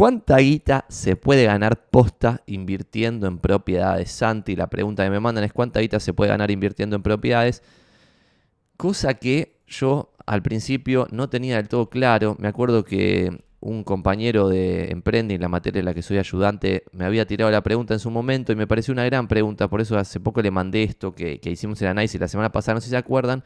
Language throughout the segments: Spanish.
¿Cuánta guita se puede ganar posta invirtiendo en propiedades? Santi, la pregunta que me mandan es ¿cuánta guita se puede ganar invirtiendo en propiedades? Cosa que yo al principio no tenía del todo claro. Me acuerdo que un compañero de Emprending, la materia en la que soy ayudante, me había tirado la pregunta en su momento y me pareció una gran pregunta. Por eso hace poco le mandé esto que, que hicimos el análisis la semana pasada. No sé si se acuerdan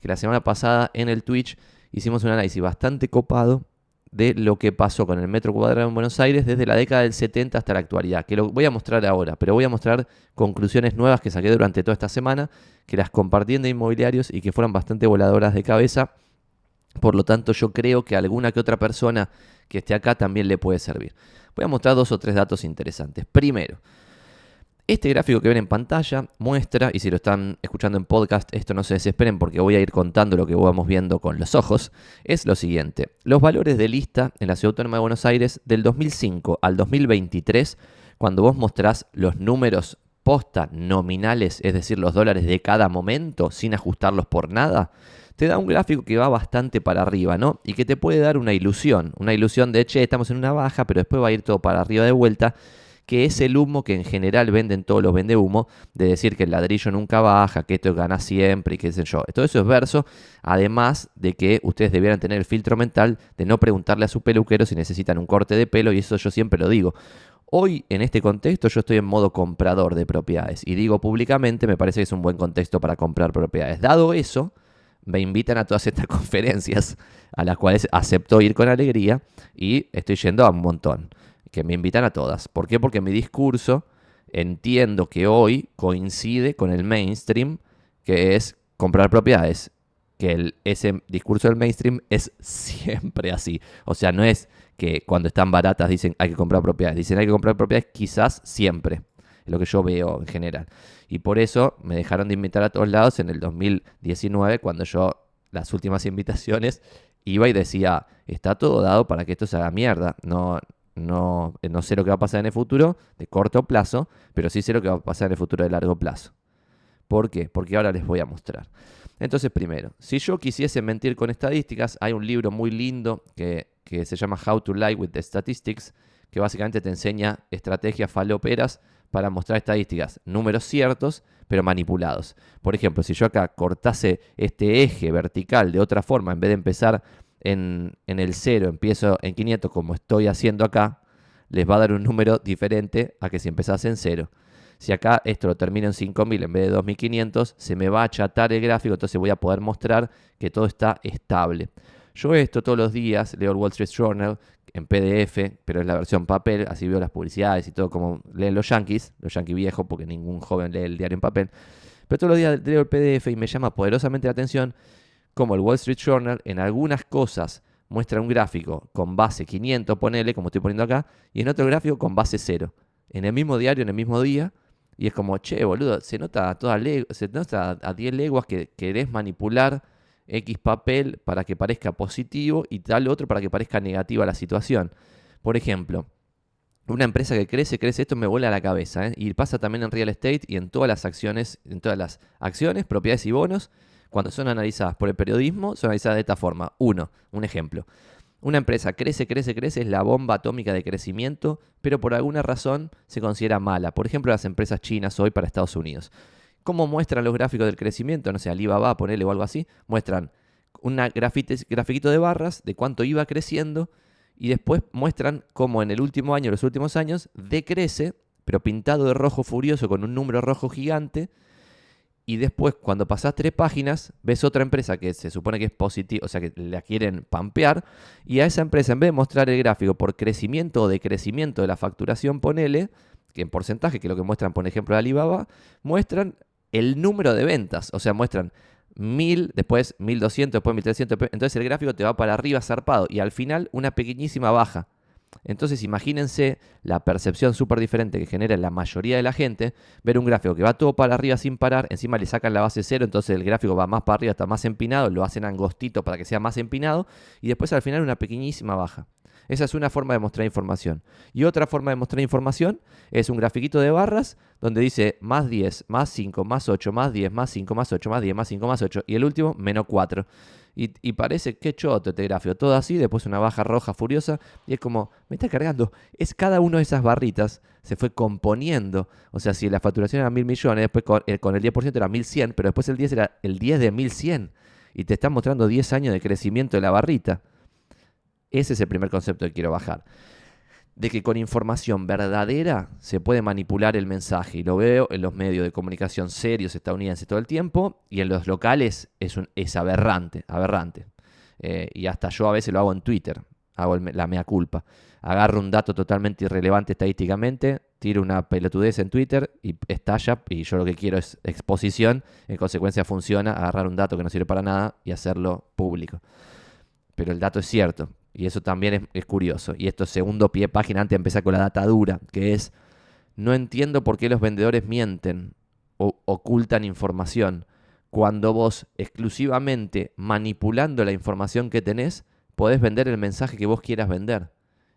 que la semana pasada en el Twitch hicimos un análisis bastante copado de lo que pasó con el metro cuadrado en Buenos Aires desde la década del 70 hasta la actualidad, que lo voy a mostrar ahora, pero voy a mostrar conclusiones nuevas que saqué durante toda esta semana, que las compartí en de inmobiliarios y que fueron bastante voladoras de cabeza. Por lo tanto, yo creo que alguna que otra persona que esté acá también le puede servir. Voy a mostrar dos o tres datos interesantes. Primero, este gráfico que ven en pantalla muestra, y si lo están escuchando en podcast, esto no se desesperen porque voy a ir contando lo que vamos viendo con los ojos, es lo siguiente. Los valores de lista en la Ciudad Autónoma de Buenos Aires del 2005 al 2023, cuando vos mostrás los números posta nominales, es decir, los dólares de cada momento, sin ajustarlos por nada, te da un gráfico que va bastante para arriba, ¿no? Y que te puede dar una ilusión, una ilusión de, che, estamos en una baja, pero después va a ir todo para arriba de vuelta que es el humo que en general venden todos los vende humo, de decir que el ladrillo nunca baja, que esto gana siempre y qué sé yo. Todo eso es verso, además de que ustedes debieran tener el filtro mental de no preguntarle a su peluquero si necesitan un corte de pelo, y eso yo siempre lo digo. Hoy, en este contexto, yo estoy en modo comprador de propiedades y digo públicamente, me parece que es un buen contexto para comprar propiedades. Dado eso, me invitan a todas estas conferencias a las cuales acepto ir con alegría y estoy yendo a un montón que me invitan a todas. ¿Por qué? Porque mi discurso entiendo que hoy coincide con el mainstream, que es comprar propiedades. Que ese discurso del mainstream es siempre así. O sea, no es que cuando están baratas dicen hay que comprar propiedades. Dicen hay que comprar propiedades quizás siempre. Es lo que yo veo en general. Y por eso me dejaron de invitar a todos lados en el 2019, cuando yo las últimas invitaciones iba y decía, está todo dado para que esto se haga mierda. No, no, eh, no sé lo que va a pasar en el futuro de corto plazo, pero sí sé lo que va a pasar en el futuro de largo plazo. ¿Por qué? Porque ahora les voy a mostrar. Entonces, primero, si yo quisiese mentir con estadísticas, hay un libro muy lindo que, se llama How to Lie with the Statistics, que básicamente te enseña estrategias faloperas para mostrar estadísticas, números ciertos, pero manipulados. Por ejemplo, si yo acá cortase este eje vertical de otra forma, en vez de empezar en, el 0 empiezo en 500 como estoy haciendo acá, les va a dar un número diferente a que si empezase en 0. Si acá esto lo termino en 5000 en vez de 2500, se me va a achatar el gráfico, entonces voy a poder mostrar que todo está estable. Yo esto todos los días leo el Wall Street Journal en PDF, pero es la versión papel, así veo las publicidades y todo como leen los yankees, los yankees viejos, porque ningún joven lee el diario en papel. Pero todos los días leo el PDF y me llama poderosamente la atención como el Wall Street Journal en algunas cosas muestra un gráfico con base 500, ponele, como estoy poniendo acá, y en otro gráfico con base 0. En el mismo diario, en el mismo día, y es como, che, boludo, se nota a, toda se nota a 10 leguas que querés manipular X papel para que parezca positivo y tal otro para que parezca negativa la situación. Por ejemplo, una empresa que crece, crece, esto me vuela a la cabeza, ¿eh? y pasa también en real estate y en todas las acciones, en todas las acciones, propiedades y bonos, cuando son analizadas por el periodismo, son analizadas de esta forma. Uno, un ejemplo. Una empresa crece, crece, crece, es la bomba atómica de crecimiento, pero por alguna razón se considera mala. Por ejemplo, las empresas chinas hoy para Estados Unidos. ¿Cómo muestran los gráficos del crecimiento? No sé, Alibaba, ponerle o algo así. Muestran un grafiquito de barras de cuánto iba creciendo y después muestran cómo en el último año, los últimos años, decrece, pero pintado de rojo furioso con un número rojo gigante y después, cuando pasás tres páginas, ves otra empresa que se supone que es positiva, o sea que la quieren pampear, y a esa empresa, en vez de mostrar el gráfico por crecimiento o decrecimiento de la facturación, ponele, que en porcentaje, que es lo que muestran, por ejemplo, de Alibaba, muestran el número de ventas, o sea, muestran 1000, después 1200, después 1300, entonces el gráfico te va para arriba zarpado, y al final una pequeñísima baja. Entonces imagínense la percepción súper diferente que genera la mayoría de la gente, ver un gráfico que va todo para arriba sin parar, encima le sacan la base cero, entonces el gráfico va más para arriba, está más empinado, lo hacen angostito para que sea más empinado, y después al final una pequeñísima baja. Esa es una forma de mostrar información. Y otra forma de mostrar información es un grafiquito de barras donde dice más 10, más 5, más 8, más 10, más 5, más 8, más 10, más 5, más 8. Y el último, menos 4. Y, parece que choto este gráfico. Todo así, después una baja roja furiosa. Y es como, me está cargando. Es cada una de esas barritas se fue componiendo. O sea, si la facturación era mil millones, después con, eh, con el 10% era 1100, pero después el 10 era el 10 de 1100. Y te están mostrando 10 años de crecimiento de la barrita. Ese es el primer concepto que quiero bajar de que con información verdadera se puede manipular el mensaje. Y lo veo en los medios de comunicación serios estadounidenses todo el tiempo y en los locales es, un, es aberrante, aberrante. Eh, y hasta yo a veces lo hago en Twitter, hago la mea culpa. Agarro un dato totalmente irrelevante estadísticamente, tiro una pelotudez en Twitter y estalla y yo lo que quiero es exposición. En consecuencia funciona agarrar un dato que no sirve para nada y hacerlo público. Pero el dato es cierto. Y eso también es, curioso. Y esto segundo pie página antes de empezar con la data dura, que es, no entiendo por qué los vendedores mienten o ocultan información cuando vos exclusivamente manipulando la información que tenés, podés vender el mensaje que vos quieras vender.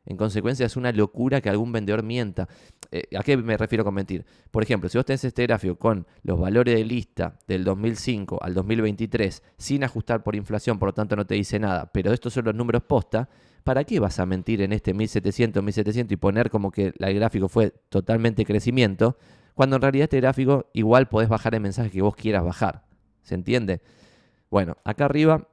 En consecuencia, es una locura que algún vendedor mienta. Eh, ¿A qué me refiero con mentir? Por ejemplo, si vos tenés este gráfico con los valores de lista del 2005 al 2023 sin ajustar por inflación, por lo tanto no te dice nada, pero estos son los números posta, ¿para qué vas a mentir en este 1700, 1700 y poner como que el gráfico fue totalmente crecimiento? Cuando en realidad este gráfico igual podés bajar el mensaje que vos quieras bajar. ¿Se entiende? Bueno, acá arriba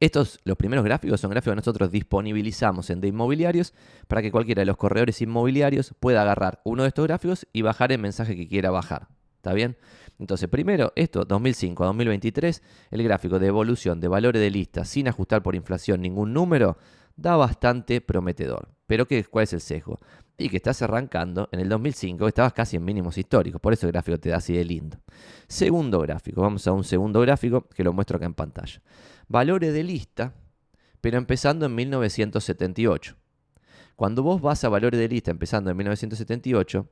estos, los primeros gráficos, son gráficos que nosotros disponibilizamos en de inmobiliarios para que cualquiera de los corredores inmobiliarios pueda agarrar uno de estos gráficos y bajar el mensaje que quiera bajar. ¿Está bien? Entonces, primero, esto, 2005 a 2023, el gráfico de evolución de valores de lista sin ajustar por inflación ningún número, da bastante prometedor. Pero ¿qué, ¿cuál es el sesgo? Y que estás arrancando en el 2005, estabas casi en mínimos históricos, por eso el gráfico te da así de lindo. Segundo gráfico, vamos a un segundo gráfico que lo muestro acá en pantalla valores de lista, pero empezando en 1978. Cuando vos vas a valores de lista empezando en 1978,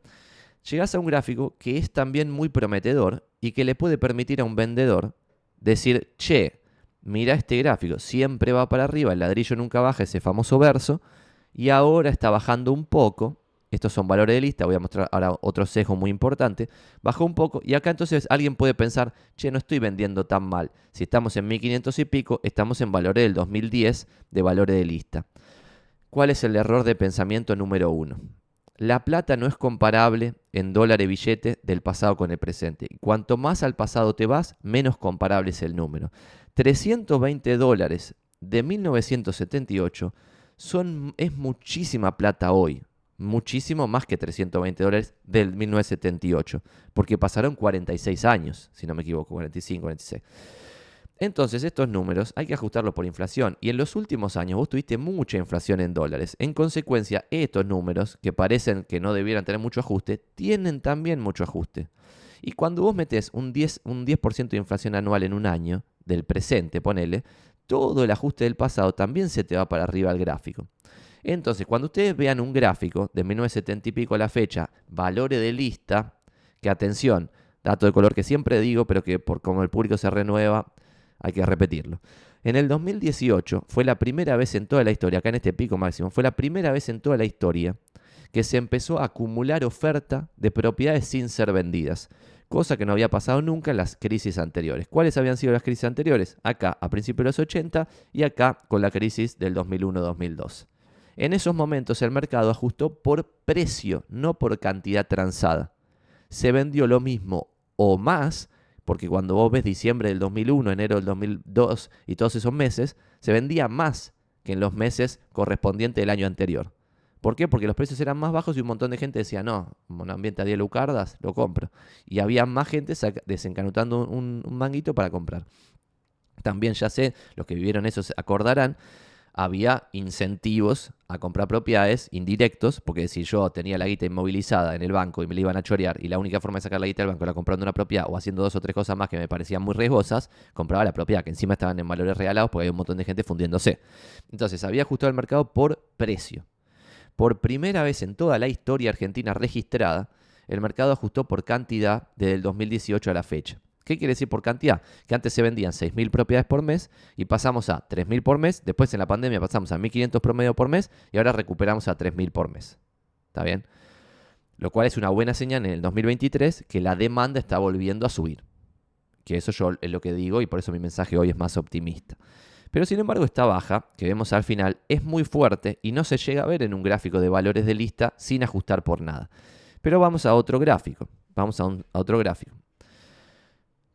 llegás a un gráfico que es también muy prometedor y que le puede permitir a un vendedor decir, che, mira este gráfico, siempre va para arriba, el ladrillo nunca baja, ese famoso verso, y ahora está bajando un poco, estos son valores de lista, voy a mostrar ahora otro sesgo muy importante, bajó un poco y acá entonces alguien puede pensar, che, no estoy vendiendo tan mal. Si estamos en 1500 y pico, estamos en valores del 2010 de valores de lista. ¿Cuál es el error de pensamiento número uno? La plata no es comparable en dólar y billete del pasado con el presente. Cuanto más al pasado te vas, menos comparable es el número. 320 dólares de 1978 son, es muchísima plata hoy muchísimo más que 320 dólares del 1978, porque pasaron 46 años, si no me equivoco, 45, 46. Entonces, estos números hay que ajustarlos por inflación. Y en los últimos años vos tuviste mucha inflación en dólares. En consecuencia, estos números, que parecen que no debieran tener mucho ajuste, tienen también mucho ajuste. Y cuando vos metes un 10%, un 10 de inflación anual en un año, del presente, ponele, todo el ajuste del pasado también se te va para arriba al gráfico. Entonces, cuando ustedes vean un gráfico de 1970 y pico a la fecha, valores de lista, que atención, dato de color que siempre digo, pero que por como el público se renueva, hay que repetirlo. En el 2018 fue la primera vez en toda la historia, acá en este pico máximo, fue la primera vez en toda la historia que se empezó a acumular oferta de propiedades sin ser vendidas, cosa que no había pasado nunca en las crisis anteriores. ¿Cuáles habían sido las crisis anteriores? Acá a principios de los 80 y acá con la crisis del 2001-2002. En esos momentos el mercado ajustó por precio, no por cantidad transada. Se vendió lo mismo o más, porque cuando vos ves diciembre del 2001, enero del 2002 y todos esos meses, se vendía más que en los meses correspondientes del año anterior. ¿Por qué? Porque los precios eran más bajos y un montón de gente decía, no, un ambiente a 10 lucardas, lo compro. Y había más gente desencanutando un, un manguito para comprar. También ya sé, los que vivieron eso se acordarán, había incentivos a comprar propiedades indirectos, porque si yo tenía la guita inmovilizada en el banco y me la iban a chorear y la única forma de sacar la guita del banco era comprando una propiedad o haciendo dos o tres cosas más que me parecían muy riesgosas, compraba la propiedad, que encima estaban en valores regalados porque hay un montón de gente fundiéndose. Entonces había ajustado el mercado por precio. Por primera vez en toda la historia argentina registrada, el mercado ajustó por cantidad desde el 2018 a la fecha. ¿Qué quiere decir por cantidad? Que antes se vendían 6.000 propiedades por mes y pasamos a 3.000 por mes. Después en la pandemia pasamos a 1.500 promedio por mes y ahora recuperamos a 3.000 por mes. ¿Está bien? Lo cual es una buena señal en el 2023 que la demanda está volviendo a subir. Que eso yo es lo que digo y por eso mi mensaje hoy es más optimista. Pero sin embargo esta baja, que vemos al final, es muy fuerte y no se llega a ver en un gráfico de valores de lista sin ajustar por nada. Pero vamos a otro gráfico. Vamos a, a otro gráfico.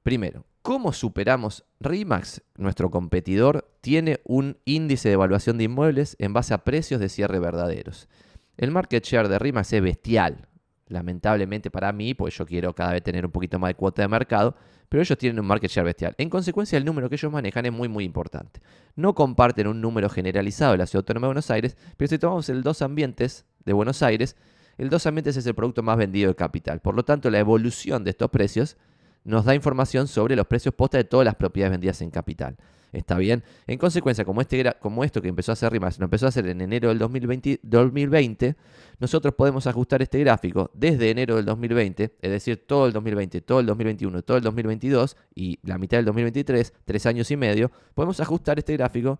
Primero, ¿cómo superamos RIMAX? Nuestro competidor tiene un índice de evaluación de inmuebles en base a precios de cierre verdaderos. El market share de RIMAX es bestial, lamentablemente para mí, pues yo quiero cada vez tener un poquito más de cuota de mercado, pero ellos tienen un market share bestial. En consecuencia, el número que ellos manejan es muy, muy importante. No comparten un número generalizado de la Ciudad Autónoma de Buenos Aires, pero si tomamos el dos ambientes de Buenos Aires, el dos ambientes es el producto más vendido de capital. Por lo tanto, la evolución de estos precios nos da información sobre los precios posta de todas las propiedades vendidas en capital. ¿Está bien? En consecuencia, como, este, como esto que empezó a hacer RIMAX, lo empezó a hacer en enero del 2020, 2020, nosotros podemos ajustar este gráfico desde enero del 2020, es decir, todo el 2020, todo el 2021, todo el 2022 y la mitad del 2023, tres años y medio, podemos ajustar este gráfico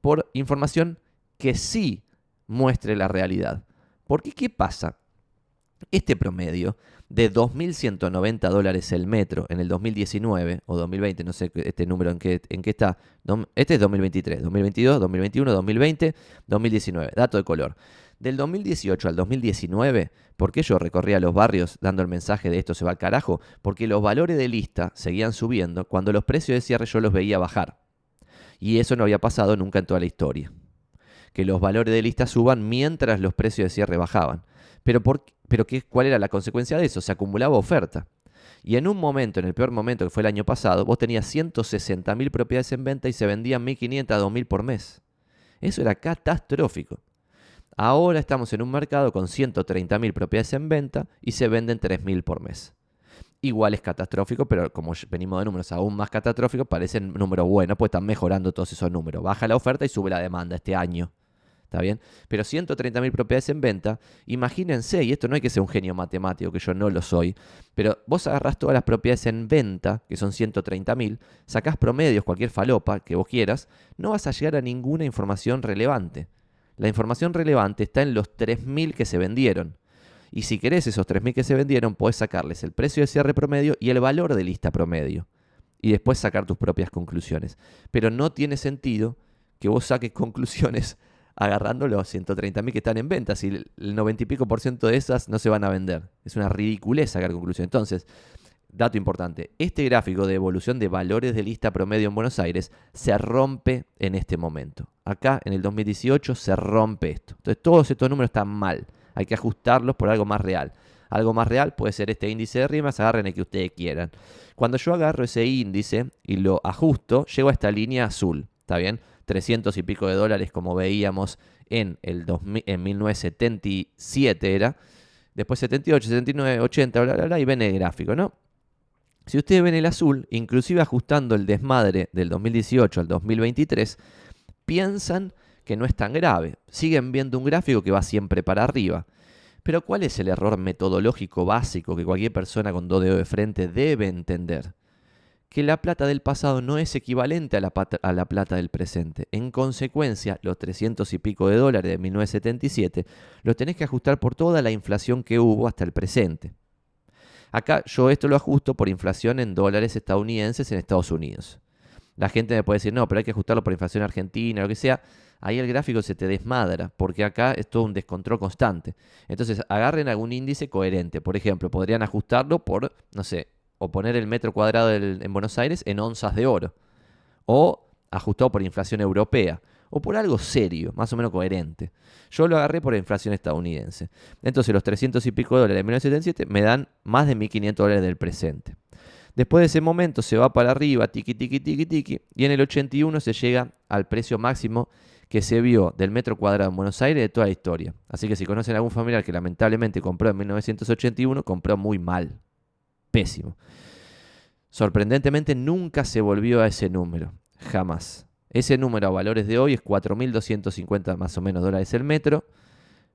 por información que sí muestre la realidad. Porque, ¿qué pasa? Este promedio de 2.190 dólares el metro en el 2019 o 2020, no sé este número en qué, en qué está. Este es 2023, 2022, 2021, 2020, 2019. Dato de color. Del 2018 al 2019, ¿por qué yo recorría los barrios dando el mensaje de esto se va al carajo? Porque los valores de lista seguían subiendo cuando los precios de cierre yo los veía bajar. Y eso no había pasado nunca en toda la historia. Que los valores de lista suban mientras los precios de cierre bajaban. Pero, ¿qué, ¿cuál era la consecuencia de eso? Se acumulaba oferta. Y en un momento, en el peor momento que fue el año pasado, vos tenías 160.000 propiedades en venta y se vendían 1.500 a 2.000 por mes. Eso era catastrófico. Ahora estamos en un mercado con 130.000 propiedades en venta y se venden 3.000 por mes. Igual es catastrófico, pero como venimos de números aún más catastróficos, parecen números buenos, pues están mejorando todos esos números. Baja la oferta y sube la demanda este año. ¿Está bien? Pero 130.000 propiedades en venta, imagínense, y esto no hay que ser un genio matemático, que yo no lo soy, pero vos agarrás todas las propiedades en venta, que son 130.000, sacás promedios, cualquier falopa que vos quieras, no vas a llegar a ninguna información relevante. La información relevante está en los 3.000 que se vendieron. Y si querés esos 3.000 que se vendieron, podés sacarles el precio de cierre promedio y el valor de lista promedio. Y después sacar tus propias conclusiones. Pero no tiene sentido que vos saques conclusiones agarrando los 130.000 que están en venta. Si el 90 y pico por ciento de esas no se van a vender. Es una ridiculez sacar conclusión. Entonces, dato importante, este gráfico de evolución de valores de lista promedio en Buenos Aires se rompe en este momento. Acá en el 2018 se rompe esto. Entonces todos estos números están mal. Hay que ajustarlos por algo más real. Algo más real puede ser este índice de rimas, agarren el que ustedes quieran. Cuando yo agarro ese índice y lo ajusto, llego a esta línea azul. ¿Está bien? 300 y pico de dólares como veíamos en, el en 1977 era. Después 78, 79, 80, bla, bla, bla, y ven el gráfico, ¿no? Si ustedes ven el azul, inclusive ajustando el desmadre del 2018 al 2023, piensan que no es tan grave. Siguen viendo un gráfico que va siempre para arriba. Pero ¿cuál es el error metodológico básico que cualquier persona con dos dedos de frente debe entender? Que la plata del pasado no es equivalente a la, plata del presente. En consecuencia, los 300 y pico de dólares de 1977 los tenés que ajustar por toda la inflación que hubo hasta el presente. Acá yo esto lo ajusto por inflación en dólares estadounidenses en Estados Unidos. La gente me puede decir, no, pero hay que ajustarlo por inflación argentina, lo que sea. Ahí el gráfico se te desmadra, porque acá es todo un descontrol constante. Entonces, agarren algún índice coherente. Por ejemplo, podrían ajustarlo por, no sé, o poner el metro cuadrado en Buenos Aires en onzas de oro, o ajustado por inflación europea, o por algo serio, más o menos coherente. Yo lo agarré por inflación estadounidense. Entonces los 300 y pico dólares de 1977 me dan más de 1.500 dólares del presente. Después de ese momento se va para arriba, tiki, tiki, tiki, tiki, y en el 81 se llega al precio máximo que se vio del metro cuadrado en Buenos Aires de toda la historia. Así que si conocen a algún familiar que lamentablemente compró en 1981, compró muy mal pésimo. Sorprendentemente nunca se volvió a ese número, jamás. Ese número a valores de hoy es 4.250 más o menos dólares el metro,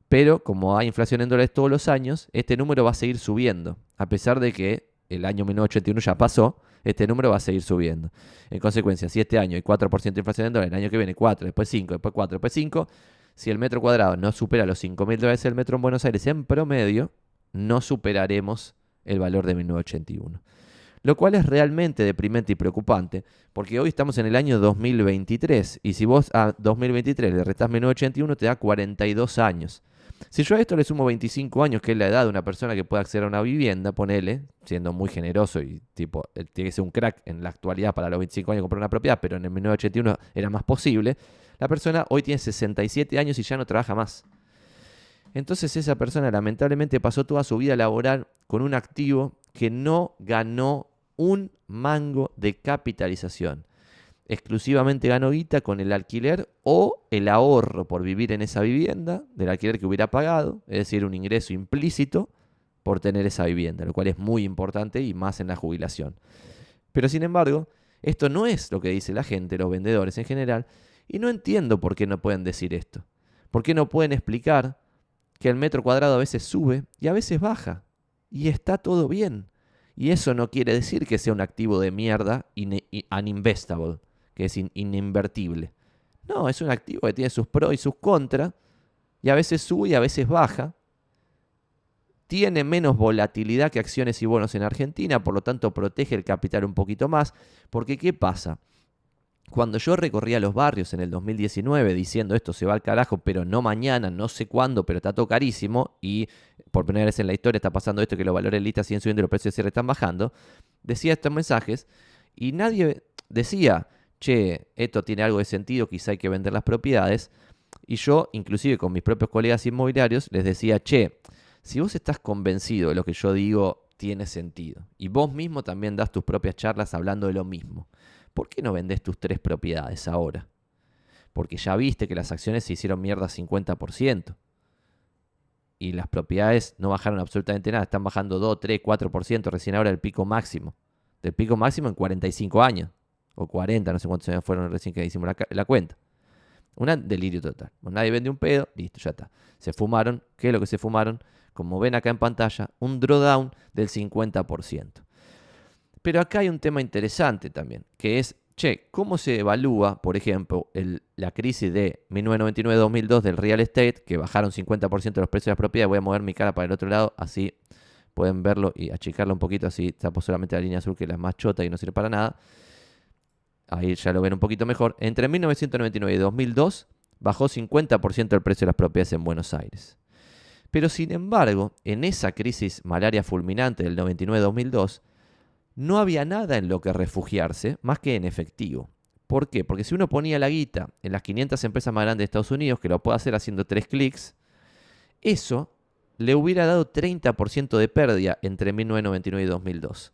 pero como hay inflación en dólares todos los años, este número va a seguir subiendo, a pesar de que el año 1981 ya pasó, este número va a seguir subiendo. En consecuencia, si este año hay 4% de inflación en dólares, el año que viene 4, después 5, después 4, después 5, si el metro cuadrado no supera los 5.000 dólares el metro en Buenos Aires en promedio, no superaremos el valor de 1981. Lo cual es realmente deprimente y preocupante, porque hoy estamos en el año 2023, y si vos a 2023 le restás 1981, te da 42 años. Si yo a esto le sumo 25 años, que es la edad de una persona que pueda acceder a una vivienda, ponele, siendo muy generoso y tipo, tiene que ser un crack en la actualidad para los 25 años comprar una propiedad, pero en el 1981 era más posible, la persona hoy tiene 67 años y ya no trabaja más. Entonces esa persona lamentablemente pasó toda su vida laboral con un activo que no ganó un mango de capitalización. Exclusivamente ganó guita con el alquiler o el ahorro por vivir en esa vivienda del alquiler que hubiera pagado, es decir, un ingreso implícito por tener esa vivienda, lo cual es muy importante y más en la jubilación. Pero sin embargo, esto no es lo que dice la gente, los vendedores en general, y no entiendo por qué no pueden decir esto. ¿Por qué no pueden explicar que el metro cuadrado a veces sube y a veces baja? Y está todo bien. Y eso no quiere decir que sea un activo de mierda uninvestable, que es ininvertible. No, es un activo que tiene sus pros y sus contras, y a veces sube y a veces baja. Tiene menos volatilidad que acciones y bonos en Argentina, por lo tanto protege el capital un poquito más, porque ¿qué pasa? Cuando yo recorría los barrios en el 2019 diciendo esto se va al carajo, pero no mañana, no sé cuándo, pero está todo carísimo, y por primera vez en la historia está pasando esto que los valores listas siguen subiendo y los precios de cierre están bajando, decía estos mensajes y nadie decía, che, esto tiene algo de sentido, quizá hay que vender las propiedades. Y yo, inclusive con mis propios colegas inmobiliarios, les decía, che, si vos estás convencido de lo que yo digo, tiene sentido. Y vos mismo también das tus propias charlas hablando de lo mismo. ¿Por qué no vendés tus tres propiedades ahora? Porque ya viste que las acciones se hicieron mierda 50%. Y las propiedades no bajaron absolutamente nada, están bajando 2, 3, 4% recién ahora el pico máximo. Del pico máximo en 45 años. O 40, no sé cuántos años fueron recién que hicimos la, cuenta. Un delirio total. nadie vende un pedo, listo, ya está. Se fumaron, ¿qué es lo que se fumaron? Como ven acá en pantalla, un drawdown del 50%. Pero acá hay un tema interesante también, que es, che, ¿cómo se evalúa, por ejemplo, la crisis de 1999-2002 del real estate, que bajaron 50% de los precios de las propiedades? Voy a mover mi cara para el otro lado, así pueden verlo y achicarlo un poquito, así tapo solamente la línea azul, que es la más chota y no sirve para nada. Ahí ya lo ven un poquito mejor. Entre 1999 y 2002 bajó 50% el precio de las propiedades en Buenos Aires. Pero sin embargo, en esa crisis malaria fulminante del 99-2002, no había nada en lo que refugiarse más que en efectivo. ¿Por qué? Porque si uno ponía la guita en las 500 empresas más grandes de Estados Unidos, que lo puede hacer haciendo tres clics, eso le hubiera dado 30% de pérdida entre 1999 y 2002.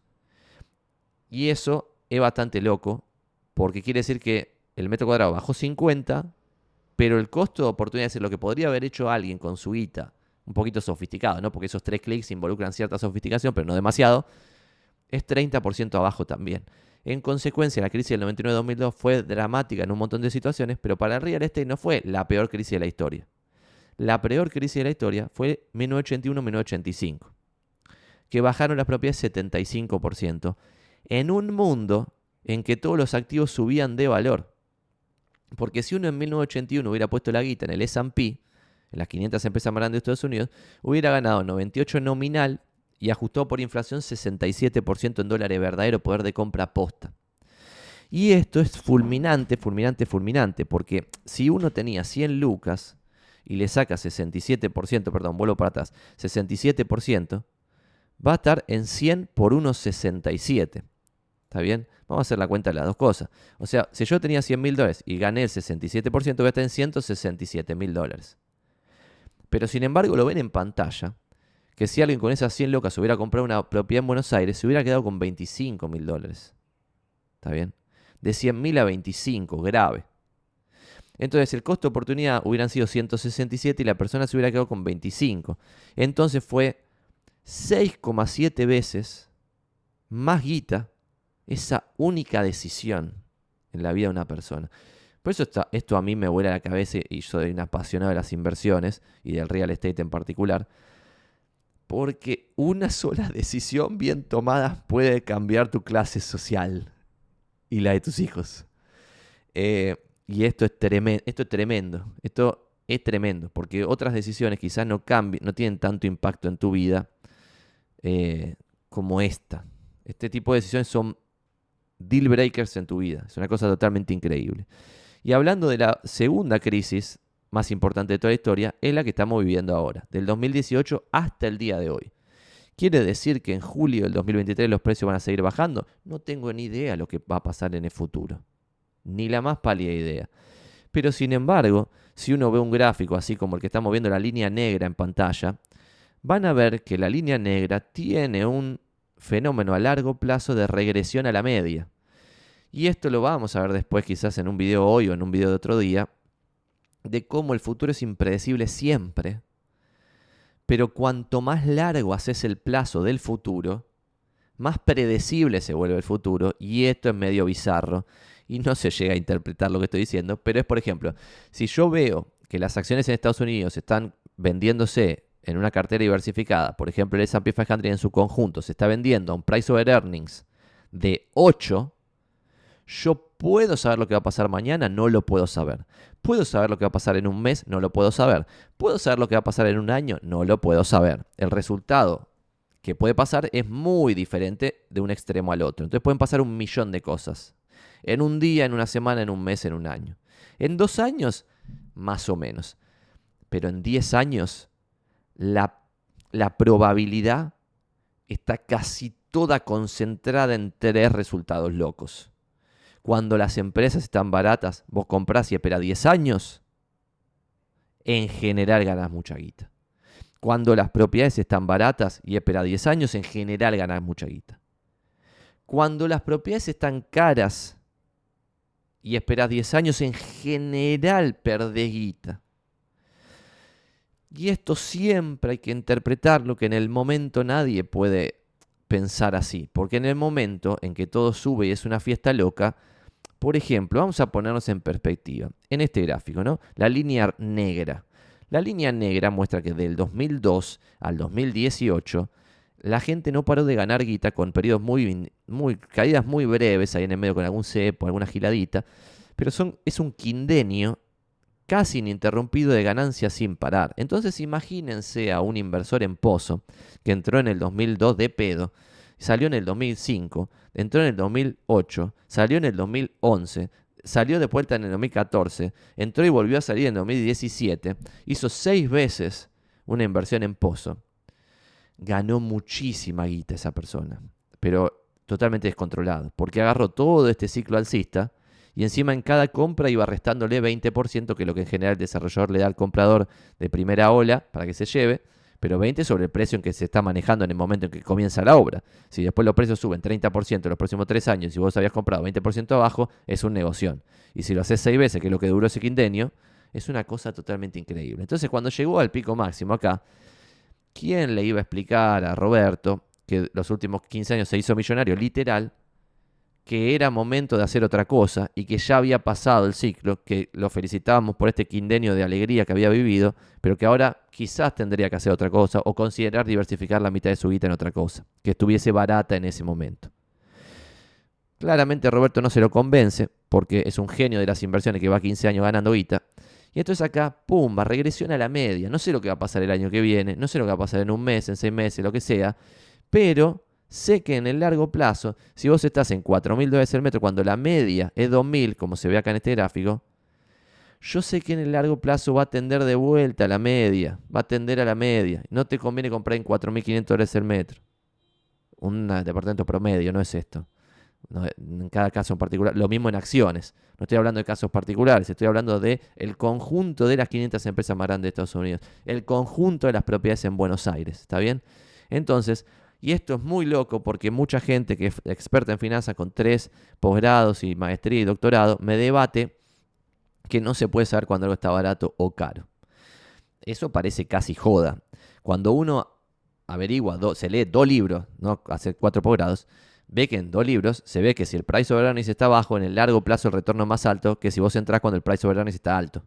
Y eso es bastante loco, porque quiere decir que el metro cuadrado bajó 50, pero el costo de oportunidad es lo que podría haber hecho alguien con su guita, un poquito sofisticado, ¿no? Porque esos tres clics involucran cierta sofisticación, pero no demasiado es 30% abajo también. En consecuencia, la crisis del 99-2002 fue dramática en un montón de situaciones, pero para el real estate no fue la peor crisis de la historia. La peor crisis de la historia fue 1981-1985, que bajaron las propiedades 75%, en un mundo en que todos los activos subían de valor. Porque si uno en 1981 hubiera puesto la guita en el S&P, en las 500 empresas más grandes de Estados Unidos, hubiera ganado 98 nominal y ajustó por inflación 67% en dólares verdadero poder de compra posta. Y esto es fulminante, fulminante, fulminante, porque si uno tenía 100 lucas y le saca 67%, perdón, vuelvo para atrás, 67%, va a estar en 100 por unos 67. ¿Está bien? Vamos a hacer la cuenta de las dos cosas. O sea, si yo tenía 100 mil dólares y gané el 67%, voy a estar en 167 mil dólares. Pero sin embargo, lo ven en pantalla que si alguien con esas 100 locas hubiera comprado una propiedad en Buenos Aires, se hubiera quedado con 25 mil dólares. ¿Está bien? De 100 mil a 25, grave. Entonces el costo de oportunidad hubieran sido 167 y la persona se hubiera quedado con 25. Entonces fue 6,7 veces más guita esa única decisión en la vida de una persona. Por eso esto a mí me vuela la cabeza y yo soy un apasionado de las inversiones y del real estate en particular Porque una sola decisión bien tomada puede cambiar tu clase social y la de tus hijos. Eh, y esto es, tremendo, esto es tremendo. Esto es tremendo. Porque otras decisiones quizás no cambien, no tienen tanto impacto en tu vida eh, como esta. Este tipo de decisiones son deal breakers en tu vida. Es una cosa totalmente increíble. Y hablando de la segunda crisis más importante de toda la historia, es la que estamos viviendo ahora, del 2018 hasta el día de hoy. ¿Quiere decir que en julio del 2023 los precios van a seguir bajando? No tengo ni idea lo que va a pasar en el futuro. Ni la más pálida idea. Pero sin embargo, si uno ve un gráfico así como el que estamos viendo, la línea negra en pantalla, van a ver que la línea negra tiene un fenómeno a largo plazo de regresión a la media. Y esto lo vamos a ver después quizás en un video hoy o en un video de otro día, de cómo el futuro es impredecible siempre, pero cuanto más largo haces el plazo del futuro, más predecible se vuelve el futuro, y esto es medio bizarro, y no se llega a interpretar lo que estoy diciendo, pero es por ejemplo, si yo veo que las acciones en Estados Unidos están vendiéndose en una cartera diversificada, por ejemplo el S&P 500 en su conjunto se está vendiendo a un price over earnings de 8, yo puedo saber lo que va a pasar mañana, no lo puedo saber. Puedo saber lo que va a pasar en un mes, no lo puedo saber. Puedo saber lo que va a pasar en un año, no lo puedo saber. El resultado que puede pasar es muy diferente de un extremo al otro. Entonces pueden pasar un millón de cosas. En un día, en una semana, en un mes, en un año. En dos años, más o menos. Pero en diez años, la, la probabilidad está casi toda concentrada en tres resultados locos. Cuando las empresas están baratas, vos comprás y esperás 10 años, en general ganás mucha guita. Cuando las propiedades están baratas y esperás 10 años, en general ganás mucha guita. Cuando las propiedades están caras y esperás 10 años, en general perdés guita. Y esto siempre hay que interpretarlo, que en el momento nadie puede pensar así, porque en el momento en que todo sube y es una fiesta loca, por ejemplo, vamos a ponernos en perspectiva. En este gráfico, ¿no? La línea negra. La línea negra muestra que del 2002 al 2018 la gente no paró de ganar guita con periodos muy, muy caídas muy breves ahí en el medio con algún cepo, alguna giladita, pero son, es un quindenio casi ininterrumpido de ganancias sin parar. Entonces imagínense a un inversor en pozo que entró en el 2002 de pedo salió en el 2005, entró en el 2008, salió en el 2011, salió de vuelta en el 2014, entró y volvió a salir en el 2017, hizo seis veces una inversión en pozo. Ganó muchísima guita esa persona, pero totalmente descontrolado, porque agarró todo este ciclo alcista y encima en cada compra iba restándole 20%, que es lo que en general el desarrollador le da al comprador de primera ola para que se lleve, pero 20 sobre el precio en que se está manejando en el momento en que comienza la obra. Si después los precios suben 30% en los próximos 3 años y vos habías comprado 20% abajo, es un negocio. Y si lo haces 6 veces, que es lo que duró ese quindenio, es una cosa totalmente increíble. Entonces, cuando llegó al pico máximo acá, ¿quién le iba a explicar a Roberto que los últimos 15 años se hizo millonario literal? Que era momento de hacer otra cosa y que ya había pasado el ciclo, que lo felicitábamos por este quindenio de alegría que había vivido, pero que ahora quizás tendría que hacer otra cosa o considerar diversificar la mitad de su guita en otra cosa, que estuviese barata en ese momento. Claramente Roberto no se lo convence, porque es un genio de las inversiones que va 15 años ganando guita. Y entonces acá, pumba, regresión a la media. No sé lo que va a pasar el año que viene, no sé lo que va a pasar en un mes, en seis meses, lo que sea, pero sé que en el largo plazo, si vos estás en 4.000 dólares el metro, cuando la media es 2.000, como se ve acá en este gráfico, yo sé que en el largo plazo va a tender de vuelta a la media, va a tender a la media. No te conviene comprar en 4.500 dólares el metro. Un departamento promedio, no es esto. en cada caso en particular. Lo mismo en acciones. No estoy hablando de casos particulares, estoy hablando del el conjunto de las 500 empresas más grandes de Estados Unidos. El conjunto de las propiedades en Buenos Aires. ¿Está bien? Entonces, y esto es muy loco porque mucha gente que es experta en finanzas con tres posgrados y maestría y doctorado me debate que no se puede saber cuando algo está barato o caro. Eso parece casi joda. Cuando uno averigua, se lee dos libros, no hace cuatro posgrados, ve que en dos libros se ve que si el price over earnings está bajo, en el largo plazo el retorno es más alto que si vos entras cuando el price over earnings está alto.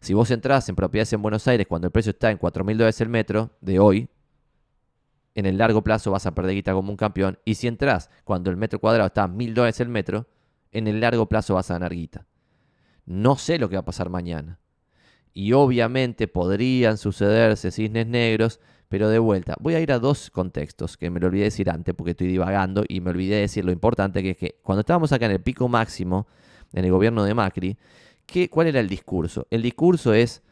Si vos entras en propiedades en Buenos Aires cuando el precio está en 4.000 dólares el metro de hoy, en el largo plazo vas a perder guita como un campeón. Y si entras cuando el metro cuadrado está a mil dólares el metro, en el largo plazo vas a ganar guita. No sé lo que va a pasar mañana. Y obviamente podrían sucederse cisnes negros, pero de vuelta, voy a ir a dos contextos que me lo olvidé decir antes porque estoy divagando y me olvidé decir lo importante que es que cuando estábamos acá en el pico máximo, en el gobierno de Macri, ¿qué, ¿cuál era el discurso? El discurso es,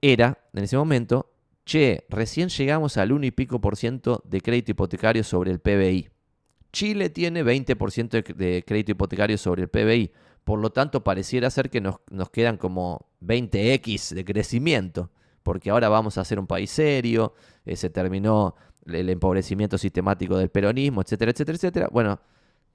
era, en ese momento, che, recién llegamos al 1 y pico por ciento de crédito hipotecario sobre el PBI. Chile tiene 20% de crédito hipotecario sobre el PBI. Por lo tanto, pareciera ser que nos, quedan como 20x de crecimiento, porque ahora vamos a ser un país serio, eh, se terminó el empobrecimiento sistemático del peronismo, etcétera, etcétera, etcétera. Bueno,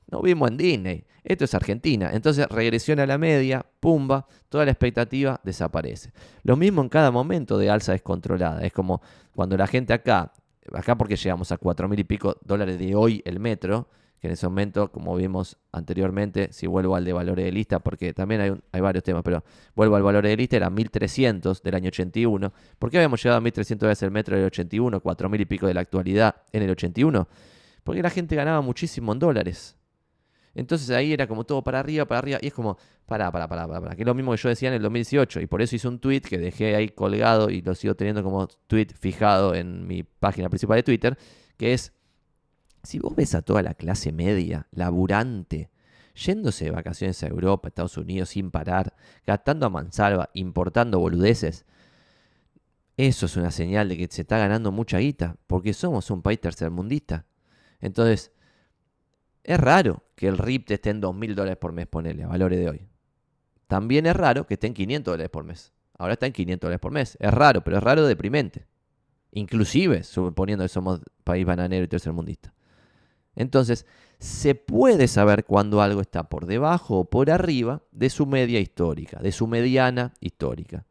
no vimos en Disney. Esto es Argentina. Entonces, regresión a la media, pumba, toda la expectativa desaparece. Lo mismo en cada momento de alza descontrolada. Es como cuando la gente acá, acá porque llegamos a cuatro mil y pico dólares de hoy el metro, que en ese momento, como vimos anteriormente, si vuelvo al de valores de lista, porque también hay, hay varios temas, pero vuelvo al valor de lista, era 1300 del año 81. ¿Por qué habíamos llegado a 1300 veces el metro del 81, 4000 y pico de la actualidad en el 81? Porque la gente ganaba muchísimo en dólares. Entonces ahí era como todo para arriba, para arriba, y es como, para, para, para, para, que es lo mismo que yo decía en el 2018, y por eso hice un tweet que dejé ahí colgado y lo sigo teniendo como tweet fijado en mi página principal de Twitter, que es si vos ves a toda la clase media, laburante, yéndose de vacaciones a Europa, Estados Unidos sin parar, gastando a mansalva, importando boludeces, eso es una señal de que se está ganando mucha guita, porque somos un país tercermundista. Entonces, es raro que el RIP esté en 2.000 dólares por mes, ponele, a valores de hoy. También es raro que esté en 500 dólares por mes. Ahora está en 500 dólares por mes. Es raro, pero es raro deprimente. Inclusive, suponiendo que somos país bananero y tercermundista. Entonces, se puede saber cuando algo está por debajo o por arriba de su media histórica, de su mediana histórica.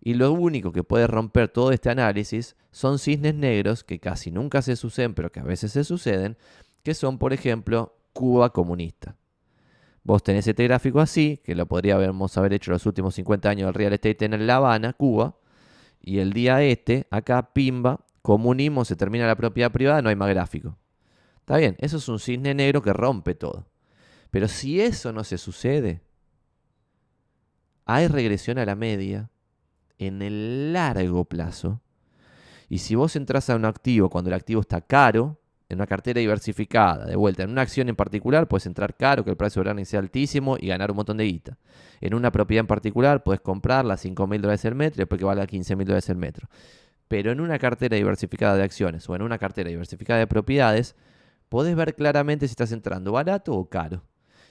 Y lo único que puede romper todo este análisis son cisnes negros que casi nunca se suceden, pero que a veces se suceden, que son, por ejemplo, Cuba comunista. Vos tenés este gráfico así, que lo podríamos haber hecho los últimos 50 años del real estate en La Habana, Cuba, y el día este, acá, pimba, comunismo, se termina la propiedad privada, no hay más gráfico. Está bien, eso es un cisne negro que rompe todo. Pero si eso no se sucede, hay regresión a la media en el largo plazo. Y si vos entras a un activo cuando el activo está caro, en una cartera diversificada, de vuelta, en una acción en particular puedes entrar caro, que el precio de sea altísimo y ganar un montón de guita. En una propiedad en particular puedes comprarla a 5 mil dólares el metro y después que valga 15 mil dólares el metro. Pero en una cartera diversificada de acciones o en una cartera diversificada de propiedades, podés ver claramente si estás entrando barato o caro.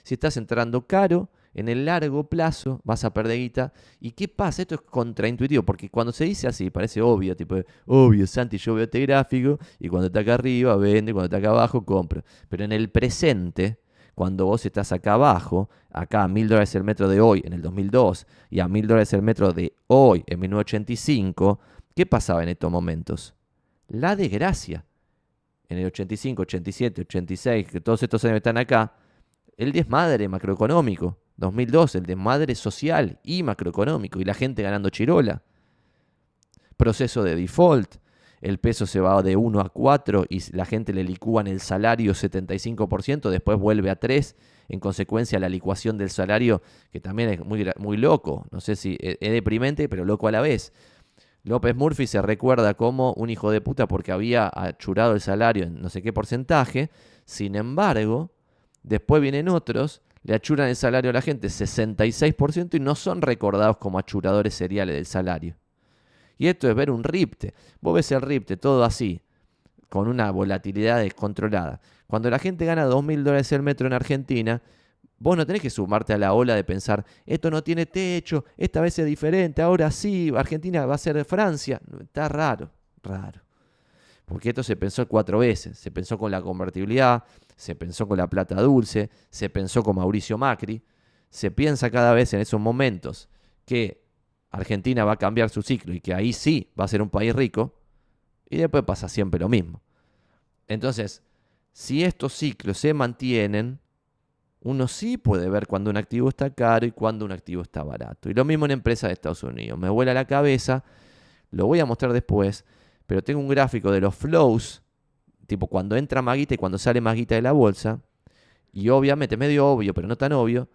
Si estás entrando caro, en el largo plazo vas a perder guita. ¿Y qué pasa? Esto es contraintuitivo, porque cuando se dice así, parece obvio, tipo, obvio, Santi, yo veo este gráfico y cuando está acá arriba vende, cuando está acá abajo compro. Pero en el presente, cuando vos estás acá abajo, acá a mil dólares el metro de hoy en el 2002 y a mil dólares el metro de hoy en 1985, ¿qué pasaba en estos momentos? La desgracia en el 85, 87, 86, que todos estos años están acá, el desmadre macroeconómico. 2002, el desmadre social y macroeconómico, y la gente ganando chirola. Proceso de default, el peso se va de 1 a 4 y la gente le licúan el salario 75%, después vuelve a 3, en consecuencia la licuación del salario, que también es muy, muy loco, no sé si e, es deprimente, pero loco a la vez. López Murphy se recuerda como un hijo de puta porque había achurado el salario en no sé qué porcentaje. Sin embargo, después vienen otros, le achuran el salario a la gente 66% y no son recordados como achuradores seriales del salario. Y esto es ver un RIPTE. Vos ves el RIPTE todo así, con una volatilidad descontrolada. Cuando la gente gana 2.000 dólares el metro en Argentina, Vos no tenés que sumarte a la ola de pensar, esto no tiene techo, esta vez es diferente, ahora sí, Argentina va a ser Francia. Está raro, raro. Porque esto se pensó cuatro veces. Se pensó con la convertibilidad, se pensó con la plata dulce, se pensó con Mauricio Macri. Se piensa cada vez en esos momentos que Argentina va a cambiar su ciclo y que ahí sí va a ser un país rico. Y después pasa siempre lo mismo. Entonces, si estos ciclos se mantienen, uno sí puede ver cuando un activo está caro y cuando un activo está barato. Y lo mismo en empresas de Estados Unidos. Me vuela la cabeza, lo voy a mostrar después, pero tengo un gráfico de los flows tipo cuando entra Maguita y cuando sale Maguita de la bolsa, y obviamente, medio obvio, pero no tan obvio,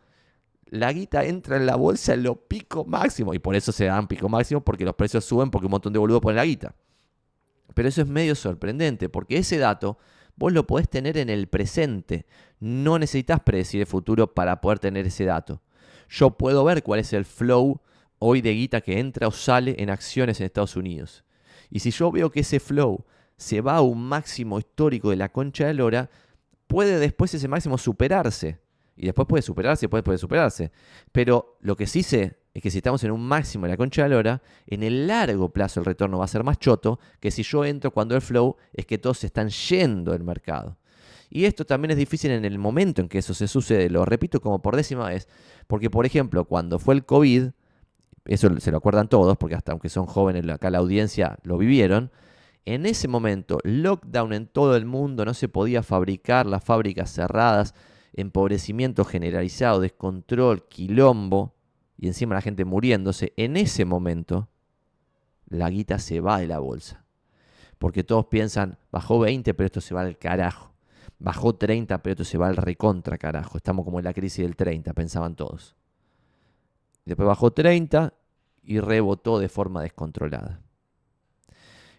la guita entra en la bolsa en lo pico máximo. Y por eso se dan pico máximo, porque los precios suben, porque un montón de boludos ponen la guita. Pero eso es medio sorprendente, porque ese dato vos lo podés tener en el presente. No necesitas predecir el futuro para poder tener ese dato. Yo puedo ver cuál es el flow hoy de guita que entra o sale en acciones en Estados Unidos. Y si yo veo que ese flow se va a un máximo histórico de la concha de Lora, puede después ese máximo superarse. Y después puede superarse, después puede superarse. Pero lo que sí sé es que si estamos en un máximo de la concha de Lora, en el largo plazo el retorno va a ser más choto que si yo entro cuando el flow es que todos se están yendo del mercado. Y esto también es difícil en el momento en que eso se sucede, lo repito como por décima vez, porque por ejemplo, cuando fue el COVID, eso se lo acuerdan todos, porque hasta aunque son jóvenes acá la audiencia lo vivieron, en ese momento, lockdown en todo el mundo, no se podía fabricar, las fábricas cerradas, empobrecimiento generalizado, descontrol, quilombo, y encima la gente muriéndose, en ese momento la guita se va de la bolsa. Porque todos piensan, bajó 20, pero esto se va al carajo. Bajó 30, pero esto se va al recontra carajo. Estamos como en la crisis del 30, pensaban todos. Después bajó 30 y rebotó de forma descontrolada.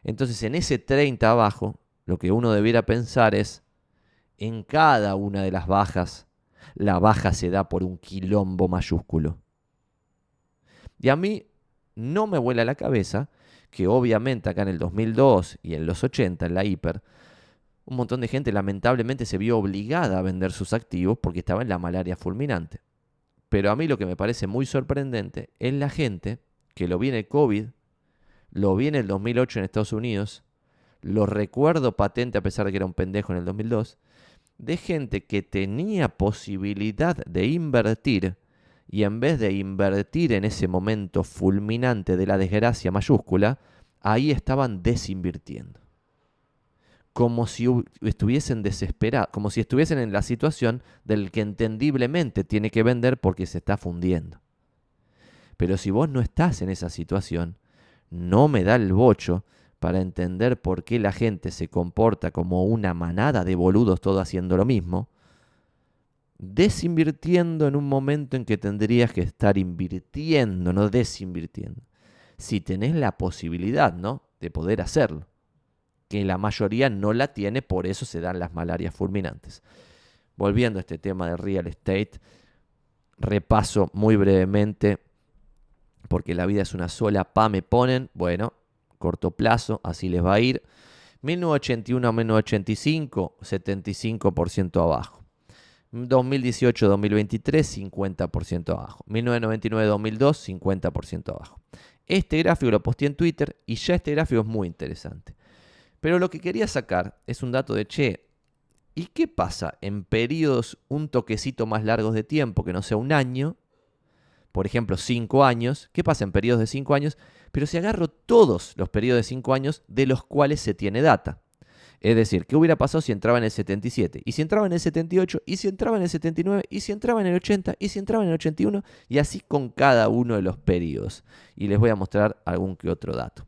Entonces en ese 30 abajo, lo que uno debiera pensar es, en cada una de las bajas, la baja se da por un quilombo mayúsculo. Y a mí no me vuela la cabeza que obviamente acá en el 2002 y en los 80, en la hiper, un montón de gente lamentablemente se vio obligada a vender sus activos porque estaba en la malaria fulminante. Pero a mí lo que me parece muy sorprendente es la gente que lo viene COVID, lo viene el 2008 en Estados Unidos, lo recuerdo patente a pesar de que era un pendejo en el 2002, de gente que tenía posibilidad de invertir y en vez de invertir en ese momento fulminante de la desgracia mayúscula, ahí estaban desinvirtiendo. Como si estuviesen desesperados, como si estuviesen en la situación del que entendiblemente tiene que vender porque se está fundiendo. Pero si vos no estás en esa situación, no me da el bocho para entender por qué la gente se comporta como una manada de boludos todo haciendo lo mismo, desinvirtiendo en un momento en que tendrías que estar invirtiendo, no desinvirtiendo. Si tenés la posibilidad, ¿no? De poder hacerlo. Que la mayoría no la tiene, por eso se dan las malarias fulminantes. Volviendo a este tema de real estate, repaso muy brevemente, porque la vida es una sola, pa me ponen, bueno, corto plazo, así les va a ir. 1981 a 1985, 75% abajo. 2018-2023, 50% abajo. 1999-2002, 50% abajo. Este gráfico lo posté en Twitter y ya este gráfico es muy interesante. Pero lo que quería sacar es un dato de, che, ¿y qué pasa en periodos un toquecito más largos de tiempo, que no sea un año? Por ejemplo, 5 años. ¿Qué pasa en periodos de 5 años? Pero si agarro todos los periodos de 5 años de los cuales se tiene data. Es decir, ¿qué hubiera pasado si entraba en el 77? ¿Y si entraba en el 78? ¿Y si entraba en el 79? ¿Y si entraba en el 80? ¿Y si entraba en el 81? Y así con cada uno de los periodos. Y les voy a mostrar algún que otro dato.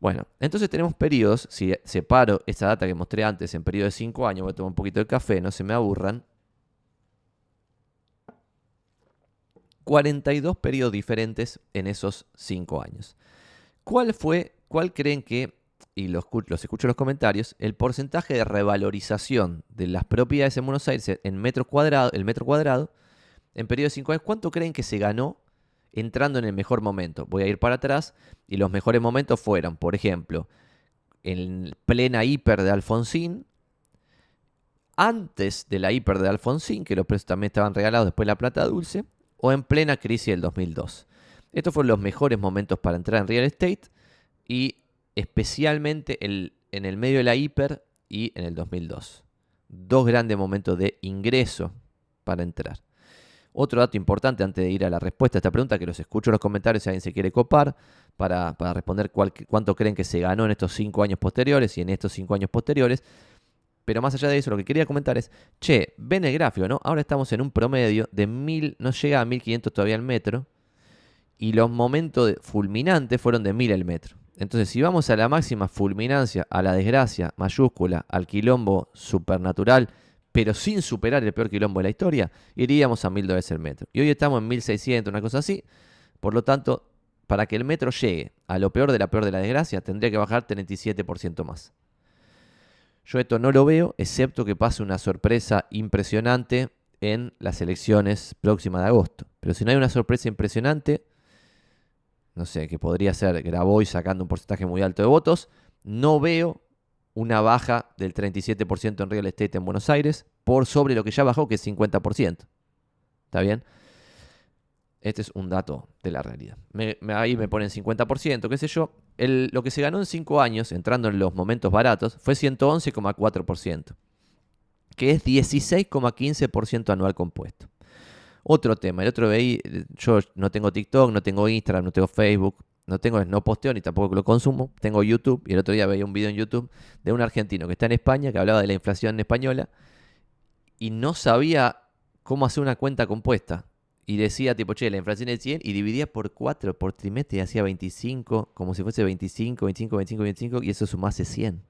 Bueno, entonces tenemos periodos, si separo esta data que mostré antes en periodo de 5 años, voy a tomar un poquito de café, no se me aburran. 42 periodos diferentes en esos 5 años. ¿Cuál fue, cuál creen que y los, escucho en los comentarios, el porcentaje de revalorización de las propiedades en Buenos Aires en metro cuadrado, el metro cuadrado, en periodo de 5 años, ¿cuánto creen que se ganó entrando en el mejor momento? Voy a ir para atrás y los mejores momentos fueron, por ejemplo, en plena hiper de Alfonsín, antes de la hiper de Alfonsín, que los precios también estaban regalados después de la plata dulce, o en plena crisis del 2002. Estos fueron los mejores momentos para entrar en real estate y especialmente en el medio de la hiper y en el 2002. Dos grandes momentos de ingreso para entrar. Otro dato importante antes de ir a la respuesta a esta pregunta, que los escucho en los comentarios si alguien se quiere copar, para, responder cuánto creen que se ganó en estos cinco años posteriores y en estos cinco años posteriores. Pero más allá de eso, lo que quería comentar es, che, ven el gráfico, ¿no? Ahora estamos en un promedio de mil, no llega a 1500 todavía el metro, y los momentos fulminantes fueron de 1000 el metro. Entonces, si vamos a la máxima fulminancia, a la desgracia mayúscula, al quilombo supernatural, pero sin superar el peor quilombo de la historia, iríamos a 1000 dólares el metro. Y hoy estamos en 1600, una cosa así. Por lo tanto, para que el metro llegue a lo peor de la peor de la desgracia, tendría que bajar 37% más. Yo esto no lo veo, excepto que pase una sorpresa impresionante en las elecciones próximas de agosto. Pero si no hay una sorpresa impresionante, no sé, que podría ser Graboy sacando un porcentaje muy alto de votos, no veo una baja del 37% en real estate en Buenos Aires por sobre lo que ya bajó, que es 50%. ¿Está bien? Este es un dato de la realidad. ahí me ponen 50%, qué sé yo. lo que se ganó en 5 años, entrando en los momentos baratos, fue 111,4%, que es 16,15% anual compuesto. Otro tema, el otro veí, yo no tengo TikTok, no tengo Instagram, no tengo Facebook, no tengo, no posteo ni tampoco lo consumo. Tengo YouTube y el otro día veía un video en YouTube de un argentino que está en España que hablaba de la inflación española y no sabía cómo hacer una cuenta compuesta. Y decía, tipo, che, la inflación es 100 y dividía por 4 por trimestre y hacía 25, como si fuese 25, 25, 25, 25 y eso sumase 100.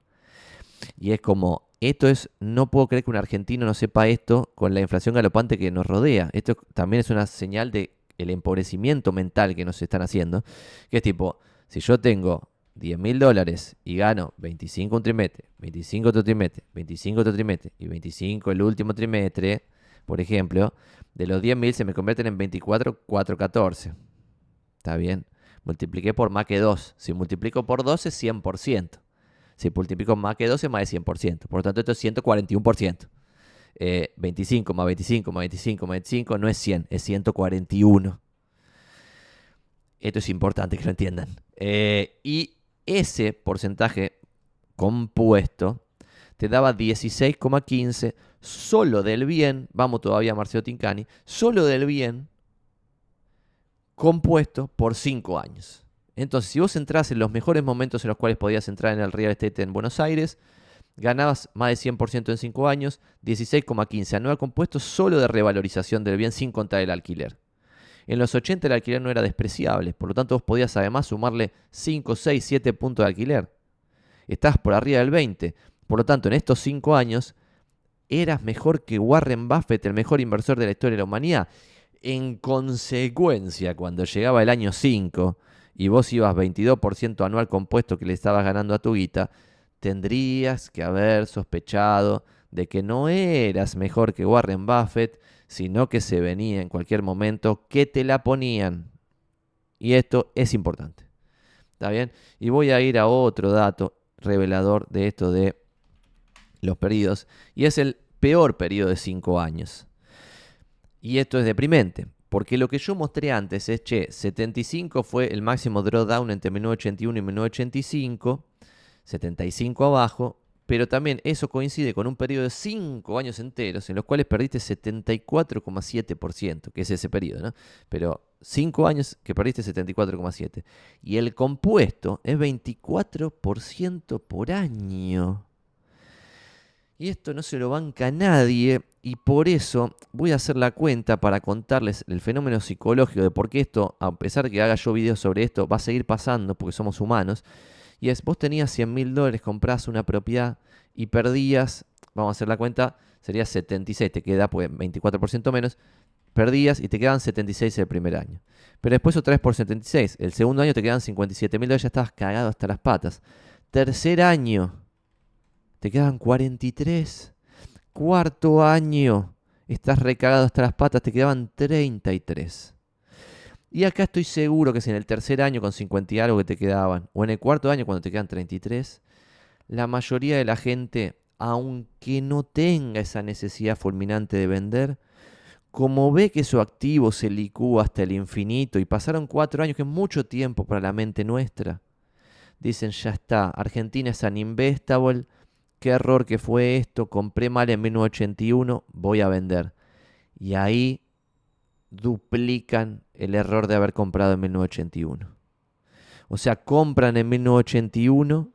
Y es como, esto es, no puedo creer que un argentino no sepa esto con la inflación galopante que nos rodea. Esto también es una señal de el empobrecimiento mental que nos están haciendo, que es tipo, si yo tengo 10 mil dólares y gano 25 un trimestre, 25 otro trimestre, 25 otro trimestre y 25 el último trimestre, por ejemplo, de los 10 mil se me convierten en 24, 4, 14. ¿Está bien? Multipliqué por más que 2. Si multiplico por 2 es 100%. Si multiplico más que 2 es más de 100%. Por lo tanto, esto es 141%. 25 eh, más 25 más 25 más 25 no es 100, es 141. Esto es importante que lo entiendan. Eh, y ese porcentaje compuesto te daba 16,15 solo del bien, vamos todavía a Marcelo Tincani, solo del bien compuesto por 5 años. Entonces, si vos entras en los mejores momentos en los cuales podías entrar en el real estate en Buenos Aires, ganabas más de 100% en 5 años, 16,15 anual compuesto solo de revalorización del bien sin contar el alquiler. En los 80 el alquiler no era despreciable, por lo tanto vos podías además sumarle 5, 6, 7 puntos de alquiler. Estás por arriba del 20, por lo tanto en estos 5 años eras mejor que Warren Buffett, el mejor inversor de la historia de la humanidad. En consecuencia, cuando llegaba el año 5 y vos ibas 22% anual compuesto que le estabas ganando a tu guita, tendrías que haber sospechado de que no eras mejor que Warren Buffett, sino que se venía en cualquier momento que te la ponían. Y esto es importante. ¿Está bien? Y voy a ir a otro dato revelador de esto de los periodos. Y es el peor periodo de 5 años. Y esto es deprimente. Porque lo que yo mostré antes es, che, 75 fue el máximo drawdown entre 1981 y 1985. 75 abajo, pero también eso coincide con un periodo de 5 años enteros en los cuales perdiste 74,7%, que es ese periodo, ¿no? Pero 5 años que perdiste 74,7%. Y el compuesto es 24% por año. Y esto no se lo banca nadie y por eso voy a hacer la cuenta para contarles el fenómeno psicológico de por qué esto, a pesar que haga yo videos sobre esto, va a seguir pasando porque somos humanos. Y es, vos tenías 100 mil dólares, compras una propiedad y perdías, vamos a hacer la cuenta, sería 76, te queda pues 24% menos, perdías y te quedan 76 el primer año. Pero después otra vez por 76, el segundo año te quedan 57 mil dólares, ya estabas cagado hasta las patas. Tercer año, te quedan 43. Cuarto año, estás recagado hasta las patas, te quedaban 33. Y acá estoy seguro que si en el tercer año con 50 y algo que te quedaban, o en el cuarto año cuando te quedan 33, la mayoría de la gente, aunque no tenga esa necesidad fulminante de vender, como ve que su activo se licúa hasta el infinito y pasaron cuatro años, que es mucho tiempo para la mente nuestra, dicen, ya está, Argentina es uninvestable, qué error que fue esto, compré mal en 1981, voy a vender. Y ahí duplican el error de haber comprado en 1981. O sea, compran en 1981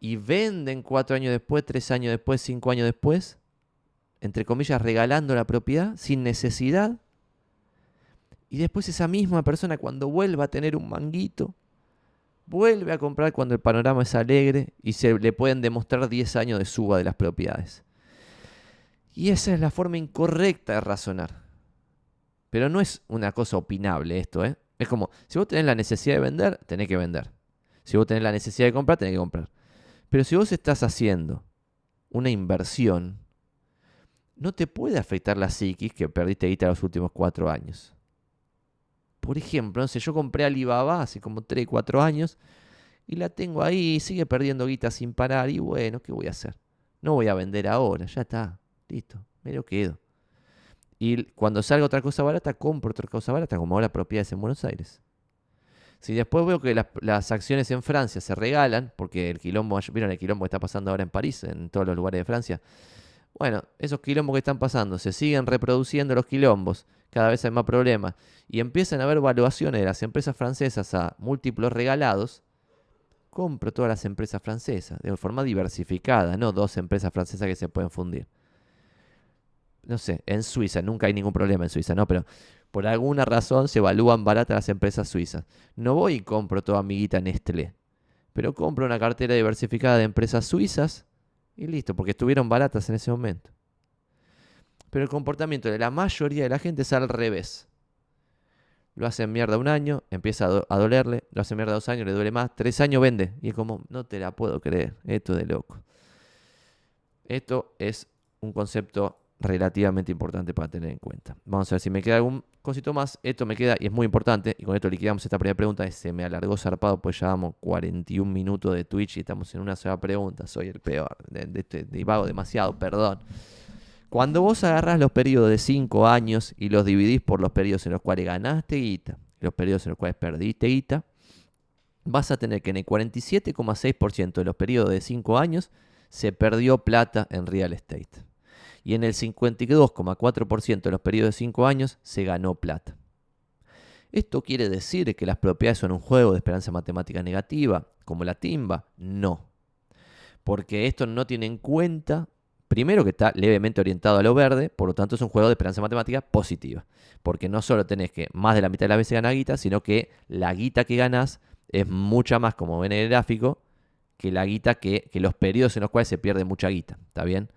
y venden cuatro años después, tres años después, cinco años después, entre comillas, regalando la propiedad sin necesidad. Y después esa misma persona cuando vuelva a tener un manguito, vuelve a comprar cuando el panorama es alegre y se le pueden demostrar 10 años de suba de las propiedades. Y esa es la forma incorrecta de razonar. Pero no es una cosa opinable esto, ¿eh? Es como, si vos tenés la necesidad de vender, tenés que vender. Si vos tenés la necesidad de comprar, tenés que comprar. Pero si vos estás haciendo una inversión, no te puede afectar la psiquis que perdiste guita los últimos cuatro años. Por ejemplo, no sé, yo compré Alibaba hace como 3, 4 años y la tengo ahí, sigue perdiendo guita sin parar y bueno, ¿qué voy a hacer? No voy a vender ahora, ya está, listo, me lo quedo. Y cuando salga otra cosa barata, compro otra cosa barata, como ahora propiedades en Buenos Aires. Si después veo que las, acciones en Francia se regalan, porque el quilombo, vieron el quilombo que está pasando ahora en París, en todos los lugares de Francia. Bueno, esos quilombos que están pasando, se siguen reproduciendo los quilombos, cada vez hay más problemas, y empiezan a haber valuaciones de las empresas francesas a múltiplos regalados, compro todas las empresas francesas, de forma diversificada, no dos empresas francesas que se pueden fundir no sé, en Suiza, nunca hay ningún problema en Suiza, ¿no? Pero por alguna razón se evalúan baratas las empresas suizas. No voy y compro toda mi guita Nestlé, pero compro una cartera diversificada de empresas suizas y listo, porque estuvieron baratas en ese momento. Pero el comportamiento de la mayoría de la gente es al revés. Lo hacen mierda un año, empieza a, dolerle, lo hacen mierda dos años, le duele más, tres años vende. Y es como, no te la puedo creer, esto es de loco. Esto es un concepto relativamente importante para tener en cuenta. Vamos a ver si me queda algún cosito más. Esto me queda y es muy importante. Y con esto liquidamos esta primera pregunta. Se me alargó zarpado, pues ya vamos 41 minutos de Twitch y estamos en una sola pregunta. Soy el peor. De, de, este, demasiado, perdón. Cuando vos agarrás los periodos de 5 años y los dividís por los periodos en los cuales ganaste guita, los periodos en los cuales perdiste guita, vas a tener que en el 47,6% de los periodos de 5 años se perdió plata en real estate y en el 52,4% de los periodos de 5 años se ganó plata. ¿Esto quiere decir que las propiedades son un juego de esperanza matemática negativa, como la timba? No. Porque esto no tiene en cuenta, primero que está levemente orientado a lo verde, por lo tanto es un juego de esperanza matemática positiva. Porque no solo tenés que más de la mitad de las veces ganar guita, sino que la guita que ganás es mucha más, como ven en el gráfico, que la guita que, que los periodos en los cuales se pierde mucha guita. ¿Está bien?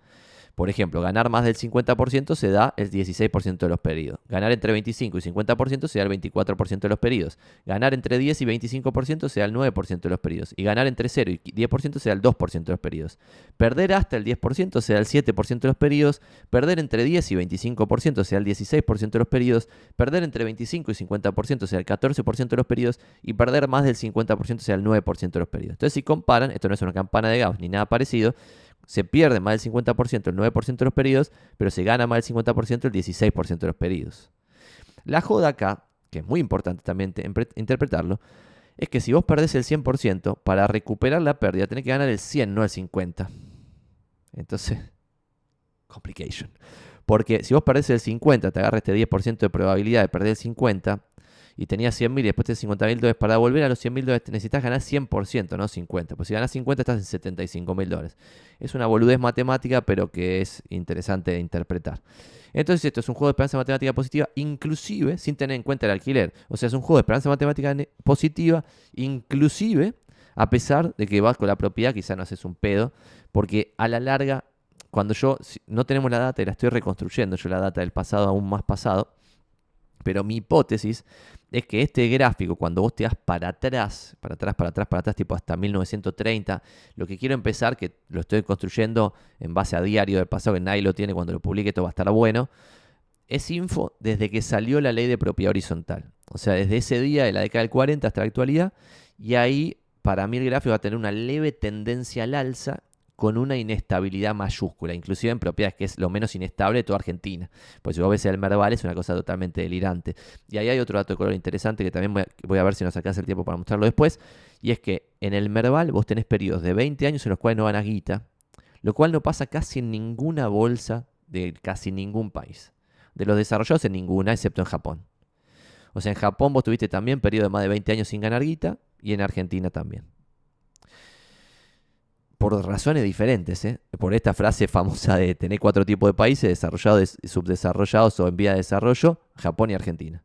Por ejemplo, ganar más del 50% se da el 16% de los pedidos. Ganar entre 25 y 50% se da el 24% de los pedidos. Ganar entre 10 y 25% se da el 9% de los pedidos. Y ganar entre 0 y 10% se da el 2% de los pedidos. Perder hasta el 10% se da el 7% de los pedidos. Perder entre 10 y 25% se da el 16% de los pedidos. Perder entre 25 y 50% se da el 14% de los pedidos. Y perder más del 50% se da el 9% de los pedidos. Entonces, si comparan, esto no es una campana de Gauss ni nada parecido, se pierde más del 50% el 9% de los pedidos, pero se gana más del 50% el 16% de los pedidos. La joda acá, que es muy importante también interpretarlo, es que si vos perdés el 100%, para recuperar la pérdida tenés que ganar el 100, no el 50. Entonces, complication. Porque si vos perdés el 50, te agarra este 10% de probabilidad de perder el 50, y tenías 100 mil y después de 50 mil dólares, para volver a los 100 mil dólares necesitas ganar 100%, no 50. Pues si ganas 50 estás en 75 mil dólares. Es una boludez matemática, pero que es interesante de interpretar. Entonces esto es un juego de esperanza matemática positiva, inclusive sin tener en cuenta el alquiler. O sea, es un juego de esperanza matemática positiva, inclusive a pesar de que vas con la propiedad, quizá no haces un pedo, porque a la larga, cuando yo no tenemos la data y la estoy reconstruyendo, yo la data del pasado aún más pasado, pero mi hipótesis es que este gráfico, cuando vos te das para atrás, para atrás, para atrás, para atrás, tipo hasta 1930, lo que quiero empezar, que lo estoy construyendo en base a diario del pasado, que nadie lo tiene, cuando lo publique esto va a estar bueno, es info desde que salió la ley de propiedad horizontal. O sea, desde ese día de la década del 40 hasta la actualidad, y ahí para mí el gráfico va a tener una leve tendencia al alza con una inestabilidad mayúscula, inclusive en propiedades que es lo menos inestable de toda Argentina. Pues si vos ves el Merval es una cosa totalmente delirante. Y ahí hay otro dato de color interesante que también voy a, ver si nos alcanza el tiempo para mostrarlo después. Y es que en el Merval vos tenés periodos de 20 años en los cuales no van a guita, lo cual no pasa casi en ninguna bolsa de casi ningún país. De los desarrollados en ninguna, excepto en Japón. O sea, en Japón vos tuviste también periodo de más de 20 años sin ganar guita y en Argentina también por razones diferentes, ¿eh? por esta frase famosa de tener cuatro tipos de países, desarrollados, subdesarrollados o en vía de desarrollo, Japón y Argentina.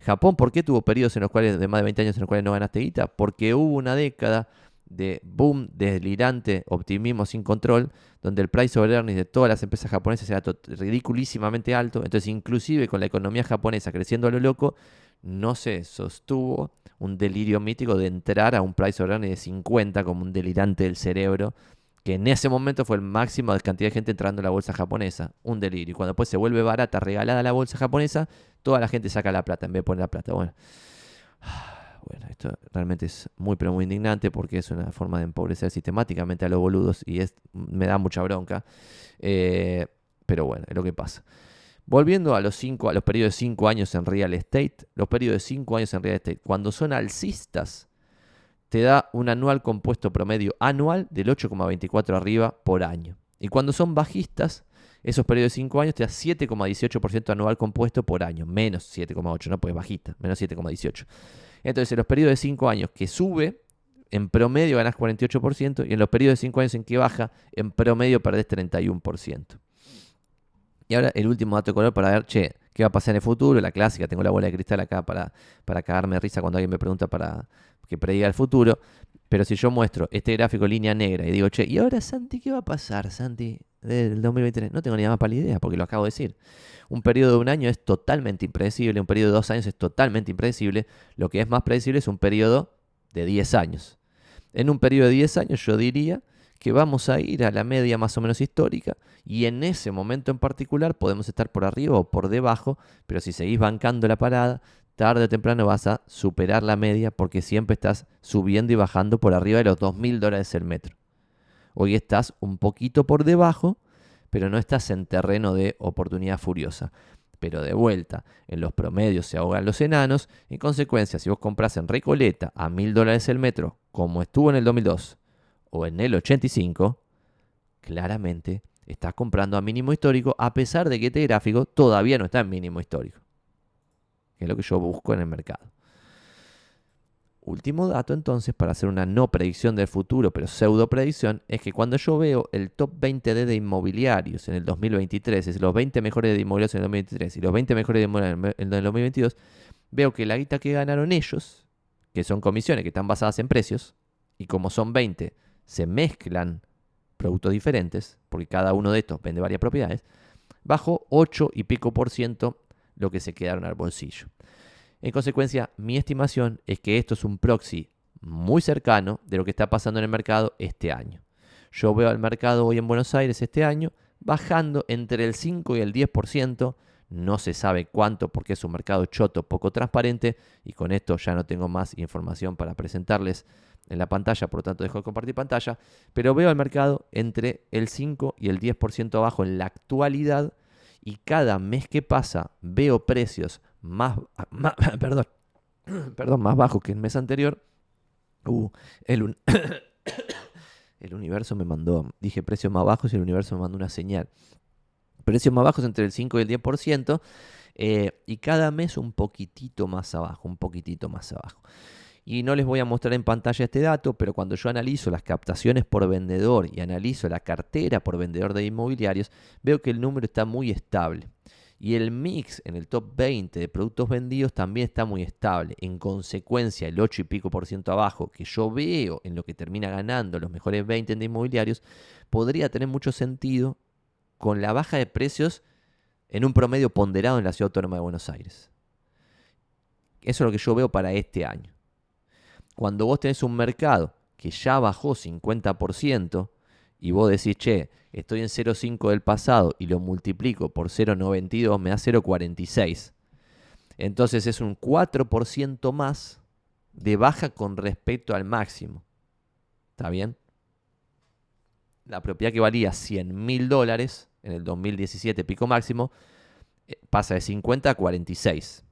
Japón, ¿por qué tuvo periodos en los cuales, de más de 20 años en los cuales no ganaste guita? Porque hubo una década de boom delirante, optimismo sin control, donde el price over earnings de todas las empresas japonesas era ridiculísimamente alto. Entonces, inclusive con la economía japonesa creciendo a lo loco, no se sostuvo un delirio mítico de entrar a un price earnings de 50 como un delirante del cerebro, que en ese momento fue el máximo de cantidad de gente entrando a la bolsa japonesa. Un delirio. Y cuando después se vuelve barata, regalada la bolsa japonesa, toda la gente saca la plata en vez de poner la plata. Bueno. Bueno, esto realmente es muy pero muy indignante porque es una forma de empobrecer sistemáticamente a los boludos y es, me da mucha bronca. Eh, pero bueno, es lo que pasa. Volviendo a los, cinco, a los periodos de 5 años en real estate, los periodos de 5 años en real estate, cuando son alcistas, te da un anual compuesto promedio anual del 8,24 arriba por año. Y cuando son bajistas, esos periodos de 5 años te da 7,18% anual compuesto por año, menos 7,8, no pues bajista, menos 7,18. Entonces, en los periodos de 5 años que sube, en promedio ganas 48% y en los periodos de 5 años en que baja, en promedio perdés 31%. Y ahora el último dato de color para ver, che, qué va a pasar en el futuro, la clásica, tengo la bola de cristal acá para, para cagarme risa cuando alguien me pregunta para que prediga el futuro. Pero si yo muestro este gráfico línea negra y digo, che, ¿y ahora Santi qué va a pasar, Santi, del 2023? No tengo ni más para la idea, porque lo acabo de decir. Un periodo de un año es totalmente impredecible, un periodo de dos años es totalmente impredecible. Lo que es más predecible es un periodo de 10 años. En un periodo de 10 años yo diría que vamos a ir a la media más o menos histórica y en ese momento en particular podemos estar por arriba o por debajo, pero si seguís bancando la parada, tarde o temprano vas a superar la media porque siempre estás subiendo y bajando por arriba de los 2.000 dólares el metro. Hoy estás un poquito por debajo, pero no estás en terreno de oportunidad furiosa. Pero de vuelta, en los promedios se ahogan los enanos. En consecuencia, si vos compras en Recoleta a mil dólares el metro, como estuvo en el 2002 o en el 85, claramente estás comprando a mínimo histórico, a pesar de que este gráfico todavía no está en mínimo histórico. Que es lo que yo busco en el mercado. Último dato entonces para hacer una no predicción del futuro, pero pseudo predicción, es que cuando yo veo el top 20D de inmobiliarios en el 2023, es los 20 mejores de inmobiliarios en el 2023 y los 20 mejores de inmobiliarios en el 2022, veo que la guita que ganaron ellos, que son comisiones que están basadas en precios, y como son 20, se mezclan productos diferentes, porque cada uno de estos vende varias propiedades, bajo 8 y pico por ciento lo que se quedaron al bolsillo. En consecuencia, mi estimación es que esto es un proxy muy cercano de lo que está pasando en el mercado este año. Yo veo al mercado hoy en Buenos Aires este año bajando entre el 5 y el 10%. No se sabe cuánto porque es un mercado choto, poco transparente. Y con esto ya no tengo más información para presentarles en la pantalla, por lo tanto dejo de compartir pantalla. Pero veo al mercado entre el 5 y el 10% abajo en la actualidad. Y cada mes que pasa veo precios más, perdón, perdón, más bajo que el mes anterior. Uh, el, el universo me mandó, dije precios más bajos y el universo me mandó una señal. Precios más bajos entre el 5 y el 10%. Eh, y cada mes un poquitito más abajo, un poquitito más abajo. Y no les voy a mostrar en pantalla este dato, pero cuando yo analizo las captaciones por vendedor y analizo la cartera por vendedor de inmobiliarios, veo que el número está muy estable. Y el mix en el top 20 de productos vendidos también está muy estable. En consecuencia, el 8 y pico por ciento abajo que yo veo en lo que termina ganando los mejores 20 de inmobiliarios, podría tener mucho sentido con la baja de precios en un promedio ponderado en la Ciudad Autónoma de Buenos Aires. Eso es lo que yo veo para este año. Cuando vos tenés un mercado que ya bajó 50%, y vos decís, che, estoy en 0,5 del pasado y lo multiplico por 0,92, me da 0,46. Entonces es un 4% más de baja con respecto al máximo. ¿Está bien? La propiedad que valía 100 mil dólares en el 2017 pico máximo eh, pasa de 50 a 46.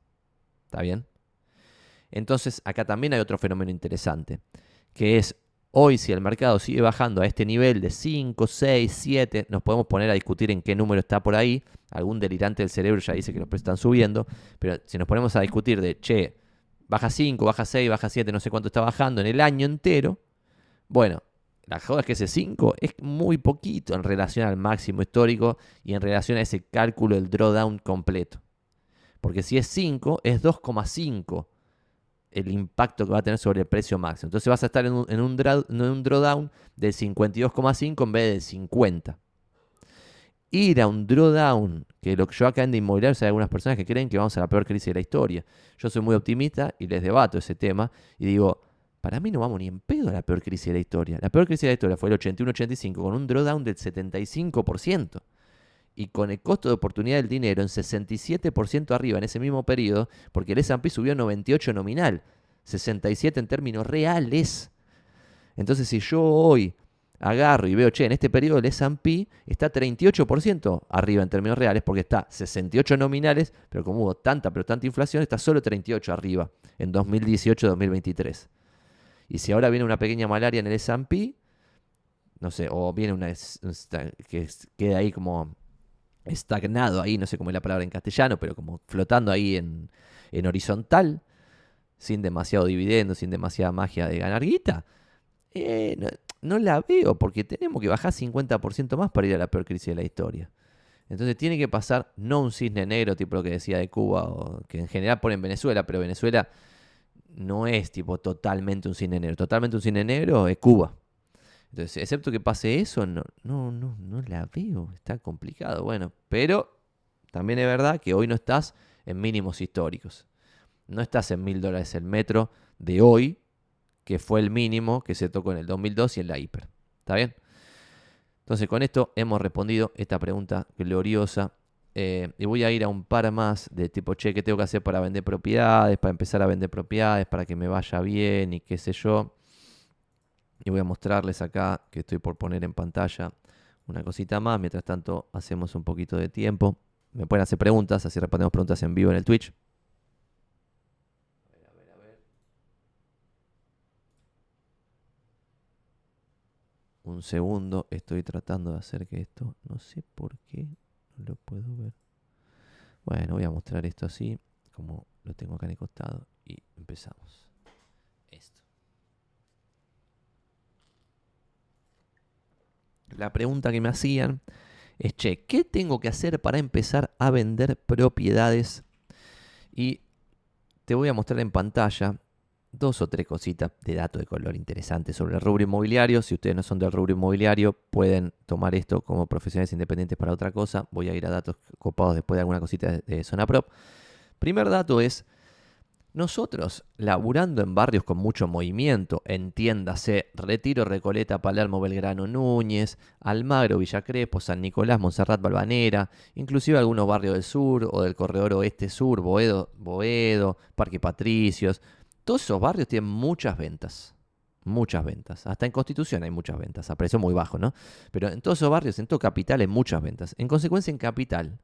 ¿Está bien? Entonces acá también hay otro fenómeno interesante, que es Hoy, si el mercado sigue bajando a este nivel de 5, 6, 7, nos podemos poner a discutir en qué número está por ahí. Algún delirante del cerebro ya dice que los precios están subiendo. Pero si nos ponemos a discutir de, che, baja 5, baja 6, baja 7, no sé cuánto está bajando en el año entero. Bueno, la joda es que ese 5 es muy poquito en relación al máximo histórico y en relación a ese cálculo del drawdown completo. Porque si es 5, es 2,5 el impacto que va a tener sobre el precio máximo. Entonces vas a estar en un, en un, drawdown del 52,5 en vez del 50. Ir a un drawdown, que lo que yo acá en de inmobiliarios hay algunas personas que creen que vamos a la peor crisis de la historia. Yo soy muy optimista y les debato ese tema y digo, para mí no vamos ni en pedo a la peor crisis de la historia. La peor crisis de la historia fue el 81-85 con un drawdown del 75% y con el costo de oportunidad del dinero en 67% arriba en ese mismo periodo, porque el S&P subió 98 nominal, 67 en términos reales. Entonces, si yo hoy agarro y veo, che, en este periodo el S&P está 38% arriba en términos reales, porque está 68 nominales, pero como hubo tanta, pero tanta inflación, está solo 38 arriba en 2018-2023. Y si ahora viene una pequeña malaria en el S&P, no sé, o viene una que queda ahí como estagnado ahí, no sé cómo es la palabra en castellano, pero como flotando ahí en, horizontal, sin demasiado dividendo, sin demasiada magia de ganar guita, eh, no, la veo porque tenemos que bajar 50% más para ir a la peor crisis de la historia. Entonces tiene que pasar no un cisne negro tipo lo que decía de Cuba o que en general pone en Venezuela, pero Venezuela no es tipo totalmente un cisne negro. Totalmente un cisne negro es Cuba. Entonces, excepto que pase eso, no, no, no, la veo. Está complicado. Bueno, pero también es verdad que hoy no estás en mínimos históricos. No estás en mil dólares el metro de hoy, que fue el mínimo que se tocó en el 2002 y en la hiper. ¿Está bien? Entonces, con esto hemos respondido esta pregunta gloriosa. Eh, y voy a ir a un par más de tipo, che, ¿qué tengo que hacer para vender propiedades? Para empezar a vender propiedades, para que me vaya bien y qué sé yo. Y voy a mostrarles acá que estoy por poner en pantalla una cosita más. Mientras tanto, hacemos un poquito de tiempo. Me pueden hacer preguntas, así respondemos preguntas en vivo en el Twitch. Un segundo, estoy tratando de hacer que esto, no sé por qué, no lo puedo ver. Bueno, voy a mostrar esto así, como lo tengo acá en el costado, y empezamos. La pregunta que me hacían es, che, ¿qué tengo que hacer para empezar a vender propiedades? Y te voy a mostrar en pantalla dos o tres cositas de datos de color interesantes sobre el rubro inmobiliario. Si ustedes no son del rubro inmobiliario, pueden tomar esto como profesionales independientes para otra cosa. Voy a ir a datos copados después de alguna cosita de Zona Prop. Primer dato es nosotros, laburando en barrios con mucho movimiento, entiéndase Retiro, Recoleta, Palermo, Belgrano, Núñez, Almagro, Villa Crespo, San Nicolás, Monserrat, Balvanera, inclusive algunos barrios del sur o del corredor oeste-sur, Boedo, Boedo, Parque Patricios, todos esos barrios tienen muchas ventas. Muchas ventas. Hasta en Constitución hay muchas ventas, a precio muy bajo, ¿no? Pero en todos esos barrios, en todo Capital, hay muchas ventas. En consecuencia, en Capital,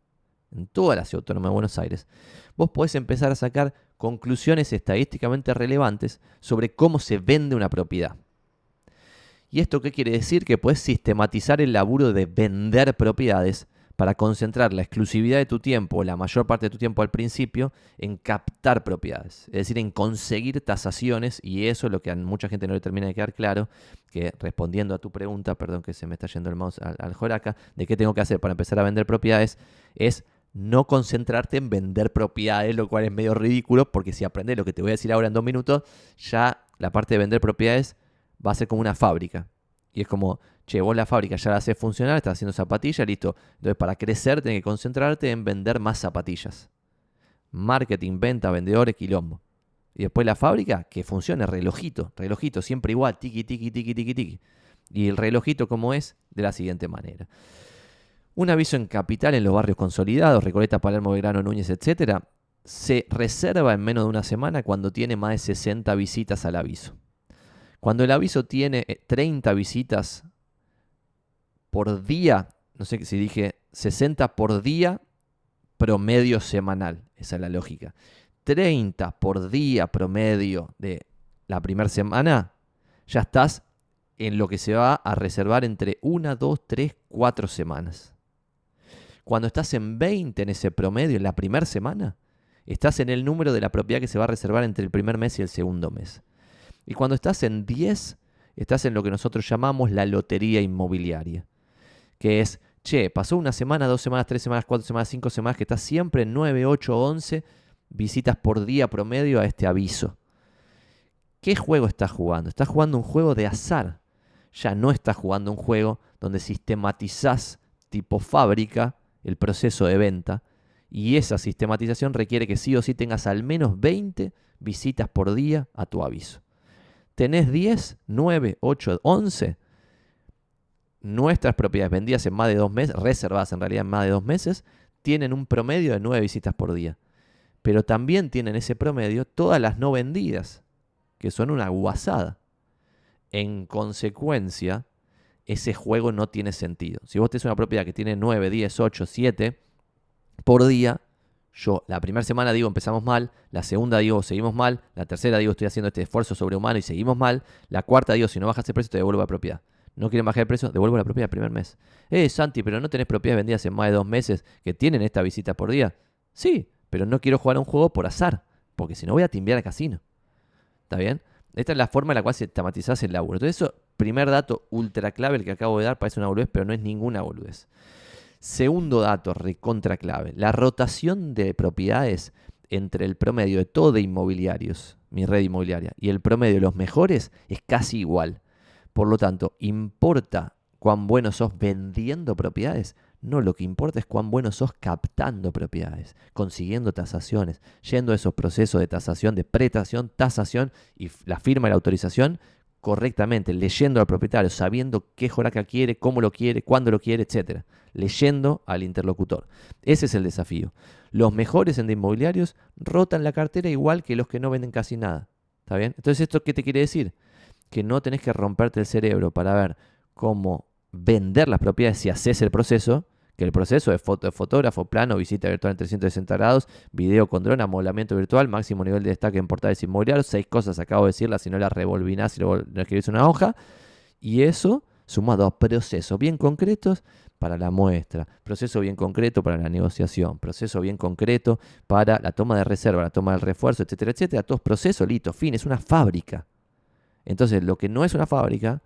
en toda la ciudad autónoma de Buenos Aires, vos podés empezar a sacar conclusiones estadísticamente relevantes sobre cómo se vende una propiedad. ¿Y esto qué quiere decir? Que puedes sistematizar el laburo de vender propiedades para concentrar la exclusividad de tu tiempo, la mayor parte de tu tiempo al principio, en captar propiedades, es decir, en conseguir tasaciones, y eso es lo que a mucha gente no le termina de quedar claro, que respondiendo a tu pregunta, perdón que se me está yendo el mouse al, al Joraca, de qué tengo que hacer para empezar a vender propiedades, es no concentrarte en vender propiedades, lo cual es medio ridículo, porque si aprendes lo que te voy a decir ahora en dos minutos, ya la parte de vender propiedades va a ser como una fábrica. Y es como, che, vos la fábrica ya la haces funcionar, estás haciendo zapatillas, listo. Entonces, para crecer, tienes que concentrarte en vender más zapatillas. Marketing, venta, vendedores, quilombo. Y después la fábrica, que funcione, relojito, relojito, siempre igual, tiki, tiki, tiki, tiki, tiki. Y el relojito, como es? De la siguiente manera. Un aviso en capital en los barrios consolidados, Recoleta, Palermo, Belgrano, Núñez, etc., se reserva en menos de una semana cuando tiene más de 60 visitas al aviso. Cuando el aviso tiene 30 eh, visitas por día, no sé si dije 60 por día, promedio semanal, esa es la lógica. 30 por día promedio de la primera semana, ya estás en lo que se va a reservar entre 1, 2, 3, 4 semanas. Cuando estás en 20 en ese promedio, en la primera semana, estás en el número de la propiedad que se va a reservar entre el primer mes y el segundo mes. Y cuando estás en 10, estás en lo que nosotros llamamos la lotería inmobiliaria, que es che, pasó una semana, dos semanas, tres semanas, cuatro semanas, cinco semanas, que está siempre en 9, 8, 11 visitas por día promedio a este aviso. ¿Qué juego estás jugando? Estás jugando un juego de azar. Ya no estás jugando un juego donde sistematizás tipo fábrica el proceso de venta. Y esa sistematización requiere que sí o sí tengas al menos 20 visitas por día a tu aviso. Tenés 10, 9, 8, 11. Nuestras propiedades vendidas en más de dos meses, reservadas en realidad en más de dos meses, tienen un promedio de 9 visitas por día. Pero también tienen ese promedio todas las no vendidas que son una guasada. En consecuencia, ese juego no tiene sentido. Si vos tenés una propiedad que tiene 9, 10, 8, 7 por día, yo la primera semana digo empezamos mal, la segunda digo seguimos mal, la tercera digo estoy haciendo este esfuerzo sobrehumano y seguimos mal, la cuarta digo si no bajas el precio te devuelvo la propiedad. No quieren bajar el precio, devuelvo la propiedad el primer mes. Eh, Santi, pero no tenés propiedades vendidas en más de dos meses que tienen esta visita por día. Sí, pero no quiero jugar a un juego por azar, porque si no voy a timbiar al casino. ¿Está bien? Esta es la forma en la cual sistematizás el laburo. Entonces, eso, primer dato ultra clave, el que acabo de dar, parece una boludez, pero no es ninguna boludez. Segundo dato, recontra clave. La rotación de propiedades entre el promedio de todo de inmobiliarios, mi red inmobiliaria, y el promedio de los mejores es casi igual. Por lo tanto, importa cuán bueno sos vendiendo propiedades, no, lo que importa es cuán bueno sos captando propiedades, consiguiendo tasaciones, yendo a esos procesos de tasación, de pretación, tasación y la firma y la autorización correctamente, leyendo al propietario, sabiendo qué joraca quiere, cómo lo quiere, cuándo lo quiere, etc. Leyendo al interlocutor. Ese es el desafío. Los mejores en de inmobiliarios rotan la cartera igual que los que no venden casi nada. ¿Está bien? Entonces, ¿esto qué te quiere decir? Que no tenés que romperte el cerebro para ver cómo vender las propiedades si haces el proceso, que el proceso es foto de fotógrafo, plano, visita virtual en 360 grados, video con dron, amoblamiento virtual, máximo nivel de destaque en portales inmobiliarios, seis cosas acabo de decirlas, si no las revolvinás, si no escribís una hoja, y eso sumado a procesos bien concretos para la muestra, proceso bien concreto para la negociación, proceso bien concreto para la toma de reserva, la toma del refuerzo, etcétera, etcétera, todos procesos, listo, fin, es una fábrica. Entonces, lo que no es una fábrica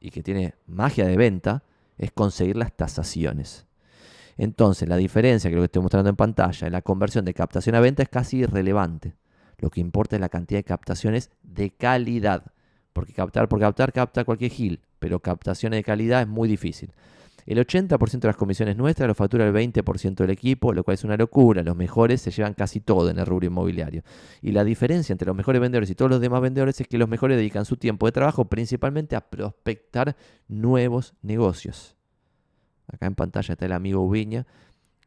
y que tiene magia de venta es conseguir las tasaciones. Entonces, la diferencia que lo que estoy mostrando en pantalla en la conversión de captación a venta es casi irrelevante. Lo que importa es la cantidad de captaciones de calidad. Porque captar por captar capta cualquier gil, pero captaciones de calidad es muy difícil. El 80% de las comisiones nuestras lo factura el 20% del equipo, lo cual es una locura. Los mejores se llevan casi todo en el rubro inmobiliario. Y la diferencia entre los mejores vendedores y todos los demás vendedores es que los mejores dedican su tiempo de trabajo principalmente a prospectar nuevos negocios. Acá en pantalla está el amigo Ubiña,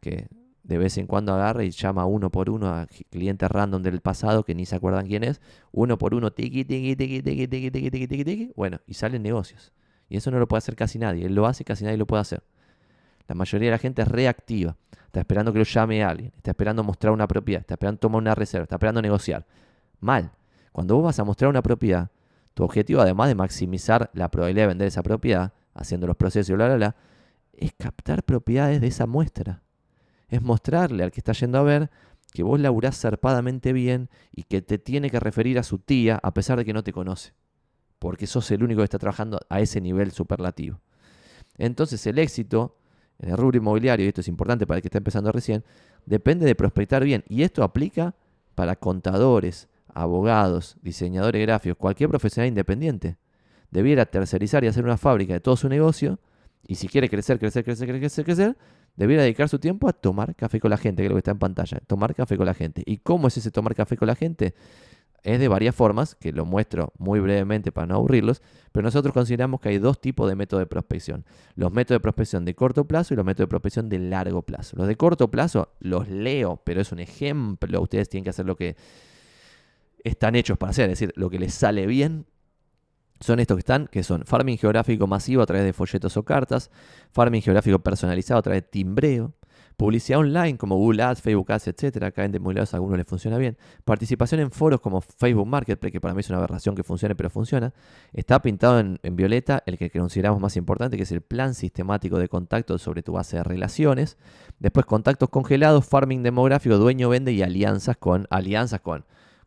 que de vez en cuando agarra y llama uno por uno a clientes random del pasado que ni se acuerdan quién es. Uno por uno, tiki, tiki, tiki, tiki, tiki, tiki, tiki, tiki, tiki. Bueno, y salen negocios. Y eso no lo puede hacer casi nadie. Él lo hace, casi nadie lo puede hacer. La mayoría de la gente es reactiva. Está esperando que lo llame alguien. Está esperando mostrar una propiedad. Está esperando tomar una reserva. Está esperando negociar. Mal. Cuando vos vas a mostrar una propiedad, tu objetivo, además de maximizar la probabilidad de vender esa propiedad, haciendo los procesos y bla, bla, bla, es captar propiedades de esa muestra. Es mostrarle al que está yendo a ver que vos laburás zarpadamente bien y que te tiene que referir a su tía a pesar de que no te conoce. Porque sos el único que está trabajando a ese nivel superlativo. Entonces el éxito en el rubro inmobiliario, y esto es importante para el que está empezando recién, depende de prospectar bien. Y esto aplica para contadores, abogados, diseñadores gráficos, cualquier profesional independiente. Debiera tercerizar y hacer una fábrica de todo su negocio y si quiere crecer, crecer, crecer, crecer, crecer, debería dedicar su tiempo a tomar café con la gente, que es lo que está en pantalla. Tomar café con la gente. ¿Y cómo es ese tomar café con la gente? Es de varias formas, que lo muestro muy brevemente para no aburrirlos, pero nosotros consideramos que hay dos tipos de métodos de prospección. Los métodos de prospección de corto plazo y los métodos de prospección de largo plazo. Los de corto plazo los leo, pero es un ejemplo. Ustedes tienen que hacer lo que están hechos para hacer, es decir, lo que les sale bien son estos que están, que son farming geográfico masivo a través de folletos o cartas, farming geográfico personalizado a través de timbreo, publicidad online como Google Ads, Facebook Ads, etc. Acá en Demoliados a algunos les funciona bien. Participación en foros como Facebook Marketplace, que para mí es una aberración que funcione, pero funciona. Está pintado en, violeta el que consideramos más importante, que es el plan sistemático de contacto sobre tu base de relaciones. Después contactos congelados, farming demográfico, dueño vende y alianzas con alianzas con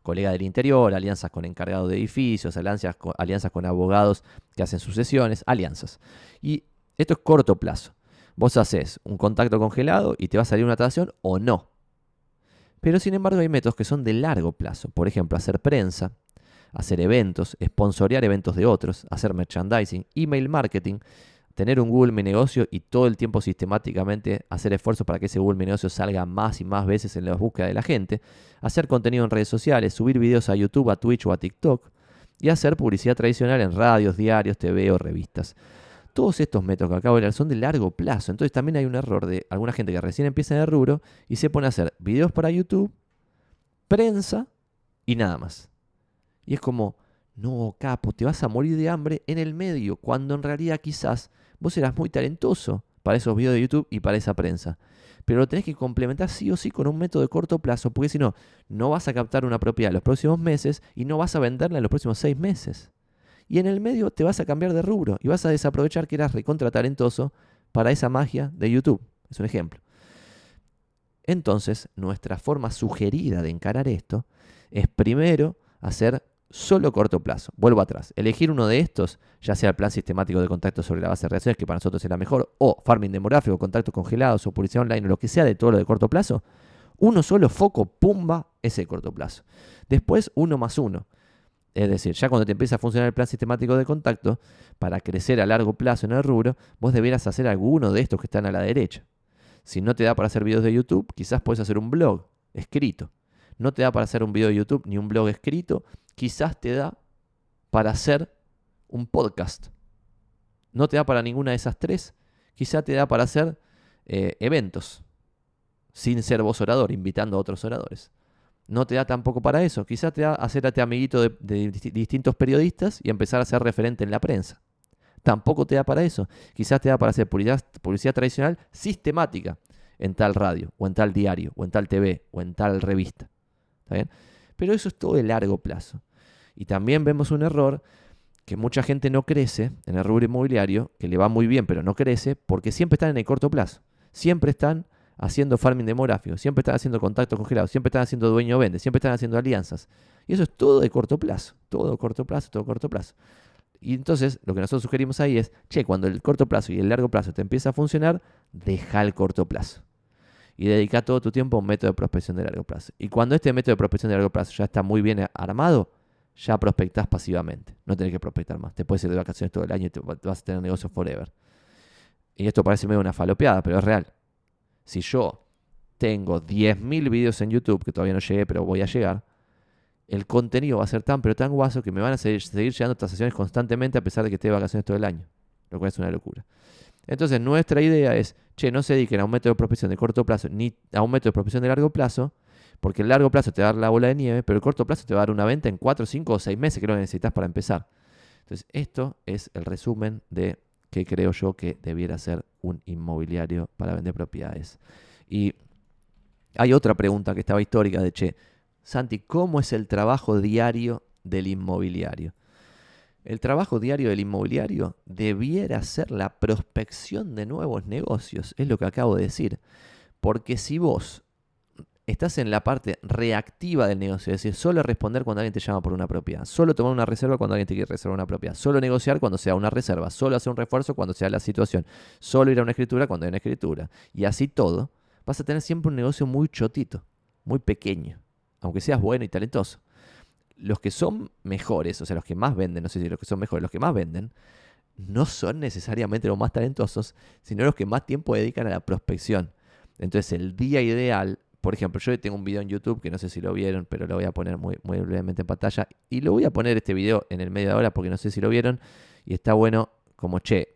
colega del interior, alianzas con encargados de edificios, alianzas con, alianzas con abogados que hacen sucesiones, alianzas. Y esto es corto plazo. Vos haces un contacto congelado y te va a salir una tasación o no. Pero sin embargo hay métodos que son de largo plazo. Por ejemplo, hacer prensa, hacer eventos, sponsorear eventos de otros, hacer merchandising, email marketing, tener un Google Mi Negocio y todo el tiempo sistemáticamente hacer esfuerzos para que ese Google Mi Negocio salga más y más veces en la búsqueda de la gente, hacer contenido en redes sociales, subir videos a YouTube, a Twitch o a TikTok y hacer publicidad tradicional en radios, diarios, TV o revistas. Todos estos métodos que acabo de hablar son de largo plazo. Entonces también hay un error de alguna gente que recién empieza en el rubro y se pone a hacer videos para YouTube, prensa y nada más. Y es como, no, capo, te vas a morir de hambre en el medio, cuando en realidad quizás vos eras muy talentoso para esos videos de YouTube y para esa prensa. Pero lo tenés que complementar sí o sí con un método de corto plazo, porque si no, no vas a captar una propiedad en los próximos meses y no vas a venderla en los próximos seis meses y en el medio te vas a cambiar de rubro y vas a desaprovechar que eras recontra talentoso para esa magia de YouTube. Es un ejemplo. Entonces, nuestra forma sugerida de encarar esto es primero hacer solo corto plazo. Vuelvo atrás. Elegir uno de estos, ya sea el plan sistemático de contacto sobre la base de reacciones, que para nosotros es mejor, o farming demográfico, contactos congelados o publicidad online, o lo que sea de todo lo de corto plazo. Uno solo foco, pumba, ese corto plazo. Después, uno más uno. Es decir, ya cuando te empieza a funcionar el plan sistemático de contacto, para crecer a largo plazo en el rubro, vos deberás hacer alguno de estos que están a la derecha. Si no te da para hacer videos de YouTube, quizás puedes hacer un blog escrito. No te da para hacer un video de YouTube ni un blog escrito, quizás te da para hacer un podcast. No te da para ninguna de esas tres, quizás te da para hacer eh, eventos, sin ser vos orador, invitando a otros oradores no te da tampoco para eso. Quizás te da hacerte amiguito de, distintos periodistas y empezar a ser referente en la prensa. Tampoco te da para eso. Quizás te da para hacer publicidad, publicidad tradicional sistemática en tal radio, o en tal diario, o en tal TV, o en tal revista. ¿Está bien? Pero eso es todo de largo plazo. Y también vemos un error que mucha gente no crece en el rubro inmobiliario, que le va muy bien, pero no crece, porque siempre están en el corto plazo. Siempre están haciendo farming demográfico, siempre están haciendo contactos congelados, siempre están haciendo dueño vende, siempre están haciendo alianzas. Y eso es todo de corto plazo, todo corto plazo, todo corto plazo. Y entonces lo que nosotros sugerimos ahí es, che, cuando el corto plazo y el largo plazo te empieza a funcionar, deja el corto plazo. Y dedica todo tu tiempo a un método de prospección de largo plazo. Y cuando este método de prospección de largo plazo ya está muy bien armado, ya prospectás pasivamente. No tenés que prospectar más. Te puedes ir de vacaciones todo el año y te vas a tener un negocio forever. Y esto parece medio una falopeada, pero es real si yo tengo 10.000 videos en YouTube, que todavía no llegué, pero voy a llegar, el contenido va a ser tan, pero tan guaso que me van a seguir, seguir llegando transacciones constantemente a pesar de que esté de vacaciones todo el año. Lo cual es una locura. Entonces, nuestra idea es, che, no se dediquen a un método de prospección de corto plazo ni a un método de prospección de largo plazo, porque el largo plazo te va a dar la bola de nieve, pero el corto plazo te va a dar una venta en 4, 5 o 6 meses que lo necesitas para empezar. Entonces, esto es el resumen de que creo yo que debiera ser un inmobiliario para vender propiedades. Y hay otra pregunta que estaba histórica de, che, Santi, ¿cómo es el trabajo diario del inmobiliario? El trabajo diario del inmobiliario debiera ser la prospección de nuevos negocios, es lo que acabo de decir. Porque si vos estás en la parte reactiva del negocio, es decir, solo responder cuando alguien te llama por una propiedad, solo tomar una reserva cuando alguien te quiere reservar una propiedad, solo negociar cuando sea una reserva, solo hacer un refuerzo cuando sea la situación, solo ir a una escritura cuando hay una escritura. Y así todo, vas a tener siempre un negocio muy chotito, muy pequeño, aunque seas bueno y talentoso. Los que son mejores, o sea, los que más venden, no sé si los que son mejores, los que más venden, no son necesariamente los más talentosos, sino los que más tiempo dedican a la prospección. Entonces, el día ideal por ejemplo, yo tengo un video en YouTube que no sé si lo vieron, pero lo voy a poner muy, muy brevemente en pantalla. Y lo voy a poner este video en el medio de ahora porque no sé si lo vieron. Y está bueno como, che,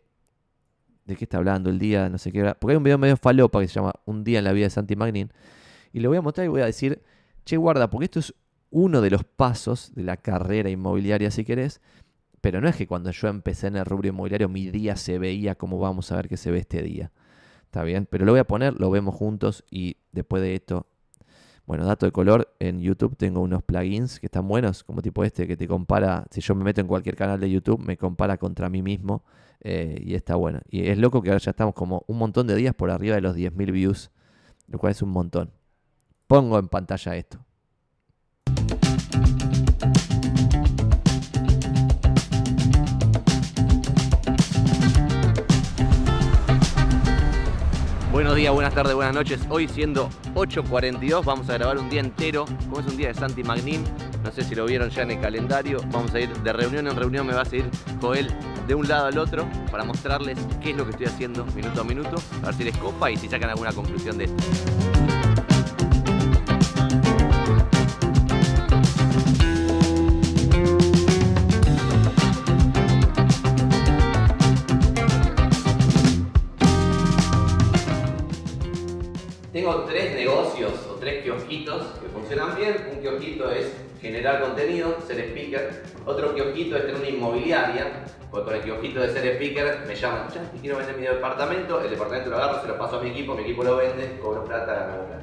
¿de qué está hablando el día? No sé qué. Porque hay un video medio falopa que se llama Un día en la vida de Santi Magnin. Y lo voy a mostrar y voy a decir, che, guarda, porque esto es uno de los pasos de la carrera inmobiliaria, si querés. Pero no es que cuando yo empecé en el rubro inmobiliario mi día se veía como vamos a ver que se ve este día. Está bien, pero lo voy a poner, lo vemos juntos y después de esto, bueno, dato de color, en YouTube tengo unos plugins que están buenos, como tipo este, que te compara, si yo me meto en cualquier canal de YouTube, me compara contra mí mismo eh, y está bueno. Y es loco que ahora ya estamos como un montón de días por arriba de los 10.000 views, lo cual es un montón. Pongo en pantalla esto. Buenos días, buenas tardes, buenas noches. Hoy siendo 8.42 vamos a grabar un día entero, como es un día de Santi Magnin. No sé si lo vieron ya en el calendario. Vamos a ir de reunión en reunión, me va a seguir Joel de un lado al otro para mostrarles qué es lo que estoy haciendo minuto a minuto, a ver si les copa y si sacan alguna conclusión de esto. Tengo tres negocios o tres kiosquitos que funcionan bien. Un kiosquito es generar contenido, ser speaker. Otro kiosquito es tener una inmobiliaria. Porque con el kiosquito de ser speaker me llaman, ya, quiero vender mi departamento. El departamento lo agarro, se lo paso a mi equipo, mi equipo lo vende, cobro plata, gano plata.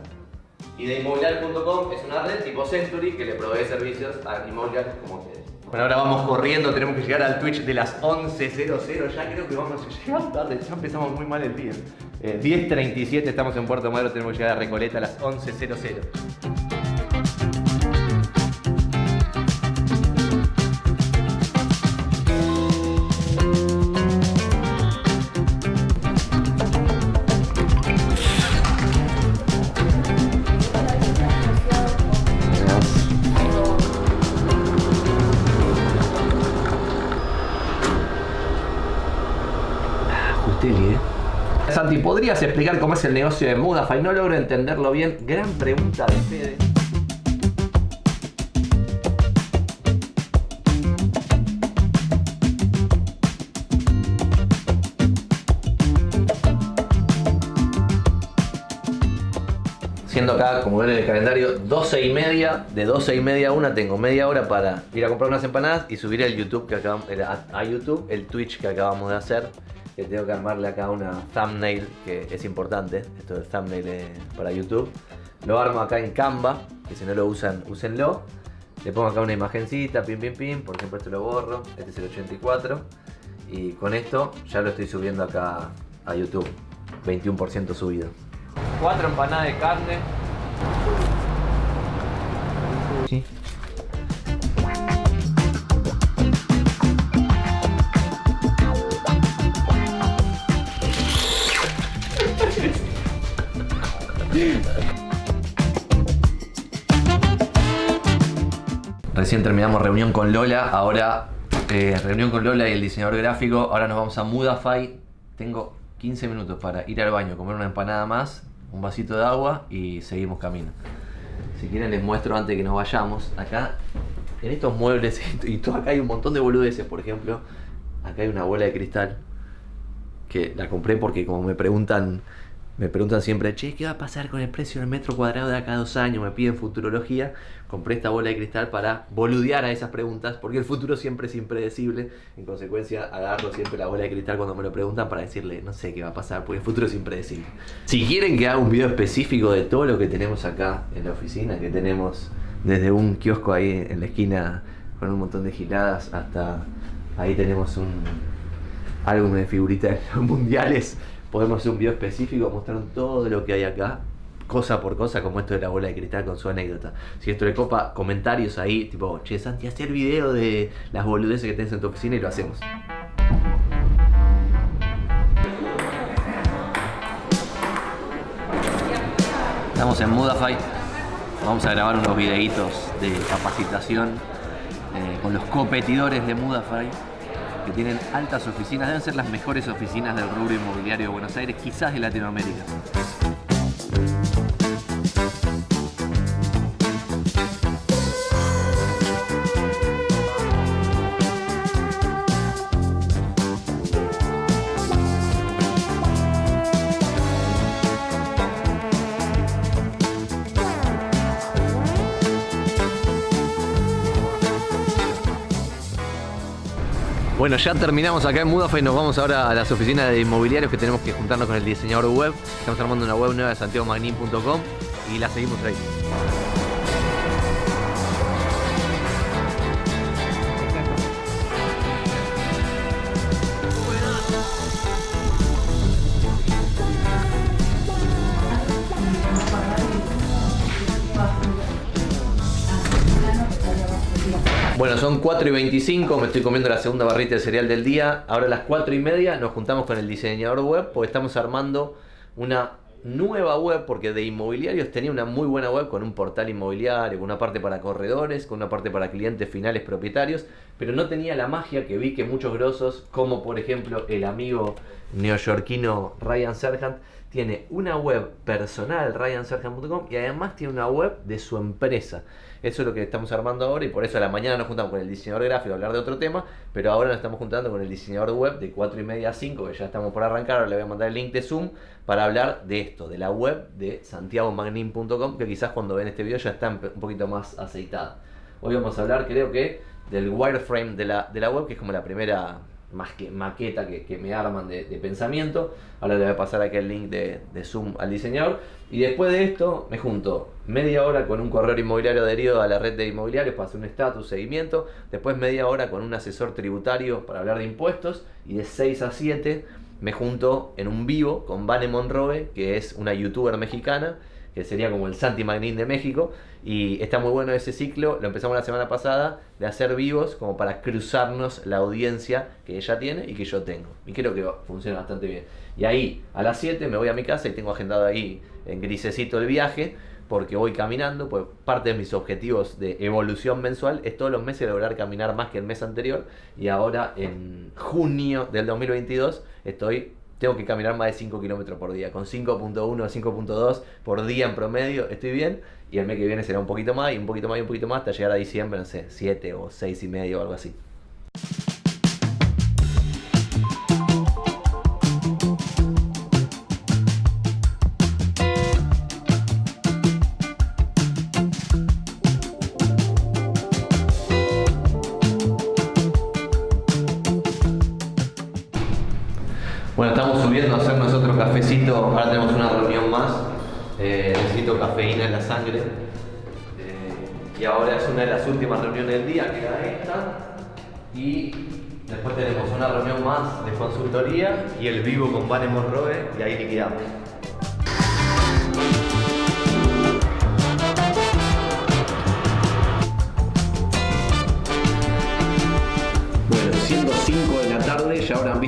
Y de inmobiliario.com es una red tipo Century que le provee servicios a inmobiliarios como ustedes. Bueno, ahora vamos corriendo, tenemos que llegar al Twitch de las 11.00. Ya creo que vamos a llegar tarde, ya empezamos muy mal el día. Eh, 10.37 estamos en Puerto Madero, tenemos que llegar a Recoleta a las 11.00. ¿podrías explicar cómo es el negocio de Mudafy? No logro entenderlo bien. Gran pregunta de Fede. Siendo acá, como ven en el calendario, 12 y media, de 12 y media a una tengo media hora para ir a comprar unas empanadas y subir el YouTube que acabamos, a YouTube el Twitch que acabamos de hacer. Que tengo que armarle acá una thumbnail que es importante. Esto del thumbnail para YouTube. Lo armo acá en Canva, que si no lo usan, úsenlo. Le pongo acá una imagencita, pim pim pim, por ejemplo esto lo borro, este es el 84. Y con esto ya lo estoy subiendo acá a YouTube. 21% subido. Cuatro empanadas de carne. Recién terminamos reunión con Lola, ahora eh, reunión con Lola y el diseñador gráfico, ahora nos vamos a Mudafy. Tengo 15 minutos para ir al baño, comer una empanada más, un vasito de agua y seguimos camino. Si quieren les muestro antes que nos vayamos. Acá, en estos muebles y todo acá hay un montón de boludeces, por ejemplo, acá hay una bola de cristal que la compré porque como me preguntan, me preguntan siempre, che, ¿qué va a pasar con el precio del metro cuadrado de acá a dos años? Me piden futurología. Compré esta bola de cristal para boludear a esas preguntas, porque el futuro siempre es impredecible. En consecuencia, agarro siempre la bola de cristal cuando me lo preguntan para decirle, no sé qué va a pasar, porque el futuro es impredecible. Si quieren que haga un video específico de todo lo que tenemos acá en la oficina, que tenemos desde un kiosco ahí en la esquina con un montón de giladas hasta ahí tenemos un álbum de figuritas mundiales. Podemos hacer un video específico mostrando todo lo que hay acá, cosa por cosa, como esto de la bola de cristal con su anécdota. Si esto le copa, comentarios ahí, tipo, che, Santi, hacer video de las boludeces que tenés en tu oficina y lo hacemos. Estamos en Mudafy. Vamos a grabar unos videitos de capacitación eh, con los competidores de Mudafy que tienen altas oficinas, deben ser las mejores oficinas del rubro inmobiliario de Buenos Aires, quizás de Latinoamérica. Bueno, ya terminamos acá en Mudafa y nos vamos ahora a las oficinas de inmobiliarios que tenemos que juntarnos con el diseñador web. Estamos armando una web nueva de santiagomagnin.com y la seguimos ahí. Bueno, son 4 y 25, me estoy comiendo la segunda barrita de cereal del día. Ahora a las 4 y media nos juntamos con el diseñador web porque estamos armando una nueva web, porque de inmobiliarios tenía una muy buena web con un portal inmobiliario, con una parte para corredores, con una parte para clientes finales propietarios, pero no tenía la magia que vi que muchos grosos, como por ejemplo el amigo neoyorquino Ryan Serhant, tiene una web personal, ryanserhant.com, y además tiene una web de su empresa. Eso es lo que estamos armando ahora y por eso a la mañana nos juntamos con el diseñador gráfico a hablar de otro tema, pero ahora nos estamos juntando con el diseñador web de 4 y media a 5, que ya estamos por arrancar, ahora le voy a mandar el link de Zoom para hablar de esto, de la web de santiagomagnin.com, que quizás cuando ven este video ya está un poquito más aceitada. Hoy vamos a hablar, creo que, del wireframe de la, de la web, que es como la primera más que maqueta que, me arman de, pensamiento. Ahora le voy a pasar aquí el link de, Zoom al diseñador. Y después de esto me junto media hora con un corredor inmobiliario adherido a la red de inmobiliarios para hacer un estatus, seguimiento. Después media hora con un asesor tributario para hablar de impuestos. Y de 6 a 7 me junto en un vivo con Vane Monroe, que es una youtuber mexicana que sería como el Santi Magnin de México. Y está muy bueno ese ciclo, lo empezamos la semana pasada, de hacer vivos como para cruzarnos la audiencia que ella tiene y que yo tengo. Y creo que funciona bastante bien. Y ahí, a las 7 me voy a mi casa y tengo agendado ahí en grisecito el viaje, porque voy caminando, pues parte de mis objetivos de evolución mensual es todos los meses lograr caminar más que el mes anterior. Y ahora en junio del 2022 estoy tengo que caminar más de 5 kilómetros por día. Con 5.1 o 5.2 por día en promedio estoy bien. Y el mes que viene será un poquito más y un poquito más y un poquito más hasta llegar a diciembre, no sé, 7 o 6 y medio o algo así. Ahora tenemos una reunión más, eh, necesito cafeína en la sangre. Eh, y ahora es una de las últimas reuniones del día, que era esta. Y después tenemos una reunión más de consultoría y el vivo con Vane Monroe y ahí liquidamos.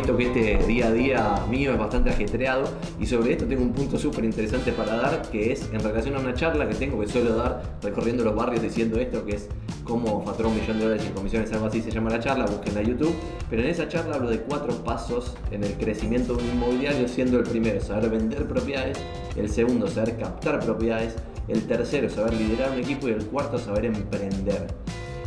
Visto que este día a día mío es bastante ajetreado y sobre esto tengo un punto súper interesante para dar que es en relación a una charla que tengo que suelo dar recorriendo los barrios diciendo esto que es cómo facturó un millón de dólares en comisiones, algo así se llama la charla, busquen a YouTube, pero en esa charla hablo de cuatro pasos en el crecimiento de un inmobiliario siendo el primero saber vender propiedades, el segundo saber captar propiedades, el tercero saber liderar un equipo y el cuarto saber emprender.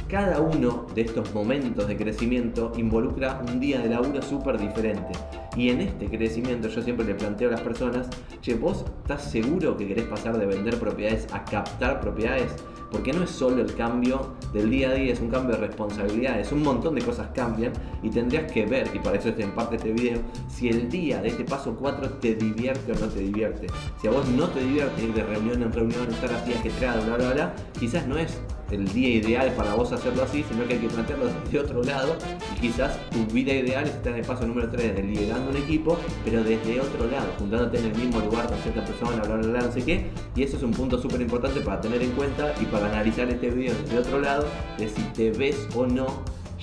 Cada uno de estos momentos de crecimiento involucra un día de laburo súper diferente. Y en este crecimiento yo siempre le planteo a las personas, che, vos estás seguro que querés pasar de vender propiedades a captar propiedades? Porque no es solo el cambio del día a día, es un cambio de responsabilidades, un montón de cosas cambian y tendrías que ver, y para eso está en parte este video, si el día de este paso 4 te divierte o no te divierte. Si a vos no te divierte ir de reunión en reunión, estar así ajetreado, bla, bla, bla, quizás no es el día ideal para vos hacerlo así, sino que hay que plantearlo de otro lado y quizás tu vida ideal está en el paso número 3 de liderando un equipo, pero desde otro lado, juntándote en el mismo lugar con cierta persona, bla, bla, bla, no sé qué, y eso es un punto súper importante para tener en cuenta y para analizar este video desde otro lado, de si te ves o no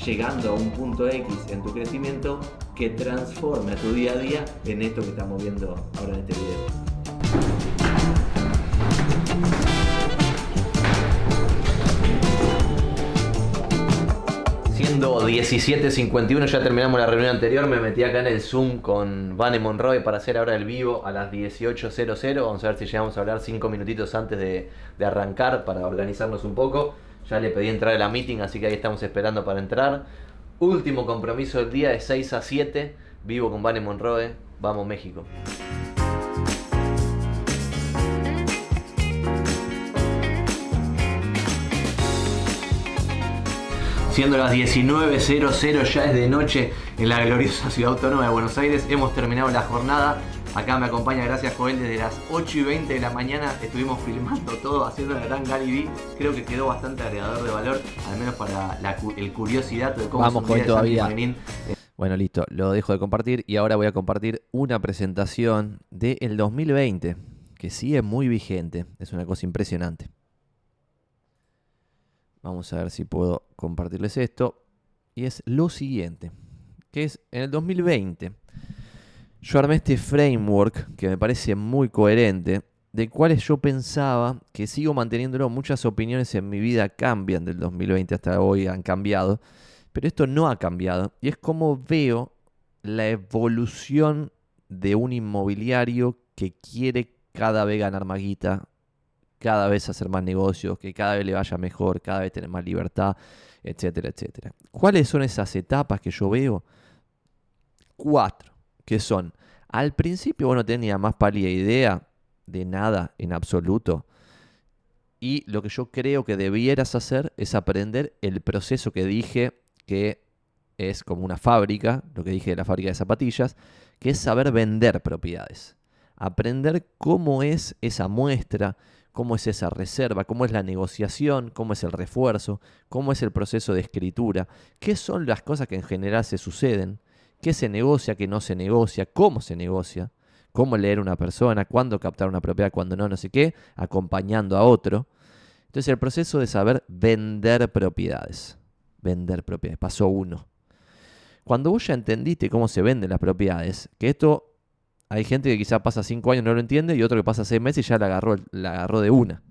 llegando a un punto X en tu crecimiento que transforme a tu día a día en esto que estamos viendo ahora en este video. Siendo 17.51, ya terminamos la reunión anterior, me metí acá en el Zoom con Vane Monroy para hacer ahora el vivo a las 18.00. Vamos a ver si llegamos a hablar 5 minutitos antes de, de, arrancar para organizarnos un poco. Ya le pedí entrar a la meeting, así que ahí estamos esperando para entrar. Último compromiso del día de 6 a 7, vivo con Vane Monroe. Vamos México. Siendo las 19.00 ya es de noche en la gloriosa ciudad autónoma de Buenos Aires. Hemos terminado la jornada. Acá me acompaña, gracias Joel, desde las 8 y 20 de la mañana estuvimos filmando todo, haciendo la gran Gary Creo que quedó bastante agregador de valor, al menos para la el curiosidad de cómo Vamos con todavía. Bueno, listo, lo dejo de compartir y ahora voy a compartir una presentación del 2020 que sigue muy vigente. Es una cosa impresionante. Vamos a ver si puedo compartirles esto. Y es lo siguiente, que es en el 2020. yo armé este framework que me parece muy coherente, de cuales yo pensaba que sigo manteniéndolo. Muchas opiniones en mi vida cambian del 2020 hasta hoy, han cambiado, pero esto no ha cambiado. Y es como veo la evolución de un inmobiliario que quiere cada vez ganar más cada vez hacer más negocios, que cada vez le vaya mejor, cada vez tener más libertad, etcétera, etcétera. ¿Cuáles son esas etapas que yo veo? Cuatro, que son, al principio vos no tenías más pálida idea de nada en absoluto. Y lo que yo creo que debieras hacer es aprender el proceso que dije que es como una fábrica, lo que dije de la fábrica de zapatillas, que es saber vender propiedades. Aprender cómo es esa muestra, cómo es esa reserva, cómo es la negociación, cómo es el refuerzo, cómo es el proceso de escritura, qué son las cosas que en general se suceden, qué se negocia, qué no se negocia, cómo se negocia, cómo leer una persona, cuándo captar una propiedad, cuándo no, no sé qué, acompañando a otro. Entonces el proceso de saber vender propiedades. Vender propiedades. Paso uno. Cuando vos ya entendiste cómo se venden las propiedades, que esto hay gente que quizá pasa cinco años y no lo entiende y otro que pasa seis meses y ya la agarró, la agarró de una.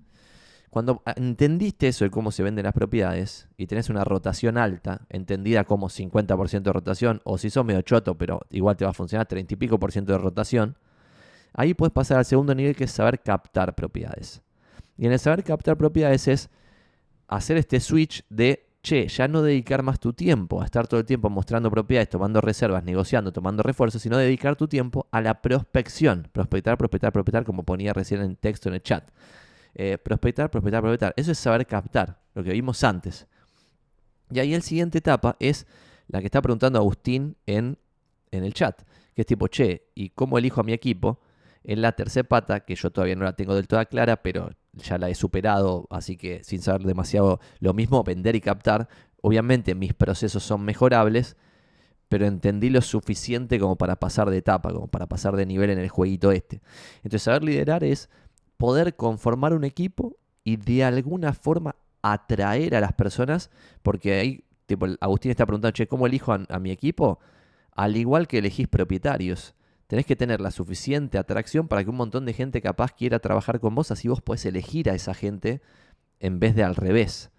Cuando entendiste eso de cómo se venden las propiedades y tenés una rotación alta, entendida como 50% de rotación, o si sos medio choto, pero igual te va a funcionar 30 y pico por ciento de rotación, ahí puedes pasar al segundo nivel que es saber captar propiedades. Y en el saber captar propiedades es hacer este switch de che, ya no dedicar más tu tiempo a estar todo el tiempo mostrando propiedades, tomando reservas, negociando, tomando refuerzos, sino dedicar tu tiempo a la prospección. Prospectar, prospectar, prospectar, como ponía recién en texto en el chat. Eh, prospectar, prospectar, prospectar. Eso es saber captar, lo que vimos antes. Y ahí la siguiente etapa es la que está preguntando Agustín en, en el chat, que es tipo, che, ¿y cómo elijo a mi equipo? En la tercera pata, que yo todavía no la tengo del todo clara, pero ya la he superado, así que sin saber demasiado lo mismo, vender y captar. Obviamente mis procesos son mejorables, pero entendí lo suficiente como para pasar de etapa, como para pasar de nivel en el jueguito este. Entonces, saber liderar es poder conformar un equipo y de alguna forma atraer a las personas, porque ahí, tipo, Agustín está preguntando, che, ¿cómo elijo a mi equipo? Al igual que elegís propietarios tenés que tener la suficiente atracción para que un montón de gente capaz quiera trabajar con vos, así vos podés elegir a esa gente en vez de al revés.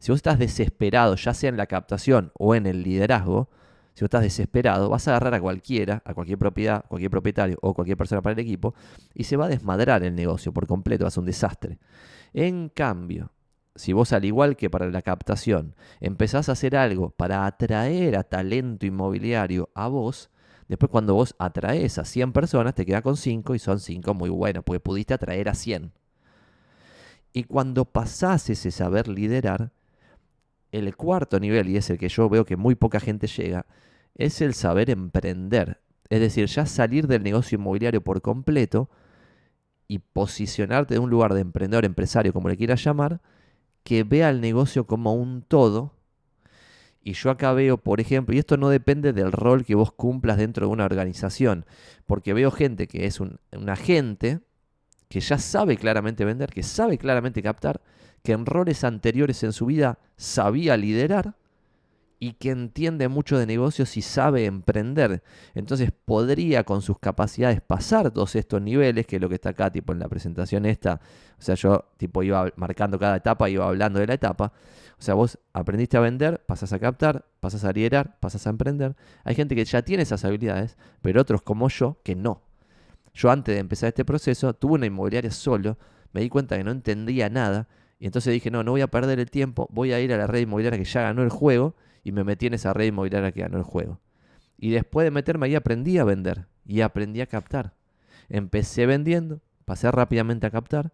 Si vos estás desesperado, ya sea en la captación o en el liderazgo, si vos estás desesperado, vas a agarrar a cualquiera, a cualquier propiedad, cualquier propietario o cualquier persona para el equipo y se va a desmadrar el negocio por completo, va a ser un desastre. En cambio, si vos al igual que para la captación empezás a hacer algo para atraer a talento inmobiliario a vos, Después cuando vos atraes a 100 personas, te queda con 5 y son 5 muy buenos, porque pudiste atraer a 100. Y cuando pasás ese saber liderar, el cuarto nivel, y es el que yo veo que muy poca gente llega, es el saber emprender. Es decir, ya salir del negocio inmobiliario por completo y posicionarte en un lugar de emprendedor, empresario, como le quieras llamar, que vea el negocio como un todo y yo acá veo, por ejemplo, y esto no depende del rol que vos cumplas dentro de una organización, porque veo gente que es un, agente que ya sabe claramente vender, que sabe claramente captar, que en roles anteriores en su vida sabía liderar y que entiende mucho de negocios y sabe emprender. Entonces podría con sus capacidades pasar todos estos niveles, que es lo que está acá, tipo en la presentación esta. O sea, yo tipo iba marcando cada etapa, iba hablando de la etapa. O sea, vos aprendiste a vender, pasas a captar, pasas a liderar, pasas a emprender. Hay gente que ya tiene esas habilidades, pero otros como yo que no. Yo antes de empezar este proceso tuve una inmobiliaria solo, me di cuenta que no entendía nada y entonces dije, no, no voy a perder el tiempo, voy a ir a la red inmobiliaria que ya ganó el juego y me metí en esa red inmobiliaria que ganó el juego. Y después de meterme ahí aprendí a vender y aprendí a captar. Empecé vendiendo, pasé rápidamente a captar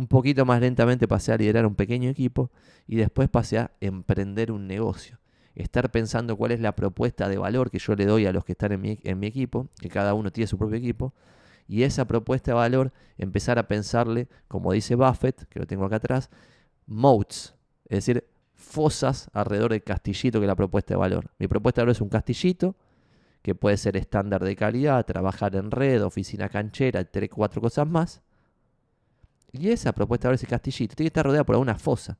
un poquito más lentamente pasé a liderar un pequeño equipo y después pasé a emprender un negocio. Estar pensando cuál es la propuesta de valor que yo le doy a los que están en mi, en mi equipo, que cada uno tiene su propio equipo, y esa propuesta de valor empezar a pensarle, como dice Buffett, que lo tengo acá atrás, moats, es decir, fosas alrededor del castillito que es la propuesta de valor. Mi propuesta de valor es un castillito que puede ser estándar de calidad, trabajar en red, oficina canchera, tres, cuatro cosas más. Y esa propuesta de ese castillito tiene que estar rodeada por alguna fosa,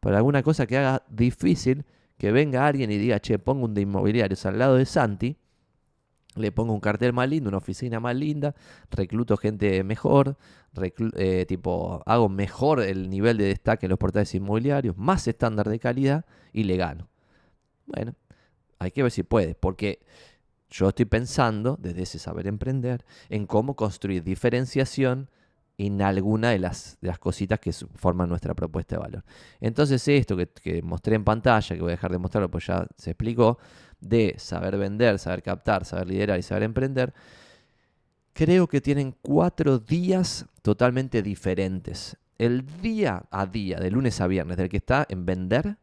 por alguna cosa que haga difícil que venga alguien y diga, che, pongo un de inmobiliarios al lado de Santi, le pongo un cartel más lindo, una oficina más linda, recluto gente mejor, eh, tipo, hago mejor el nivel de destaque en los portales inmobiliarios, más estándar de calidad y le gano. Bueno, hay que ver si puede, porque yo estoy pensando, desde ese saber emprender, en cómo construir diferenciación en alguna de las, de las cositas que forman nuestra propuesta de valor. Entonces esto que, mostré en pantalla, que voy a dejar de mostrarlo, pues ya se explicó, de saber vender, saber captar, saber liderar y saber emprender, creo que tienen cuatro días totalmente diferentes. El día a día, de lunes a viernes, del que está en vender,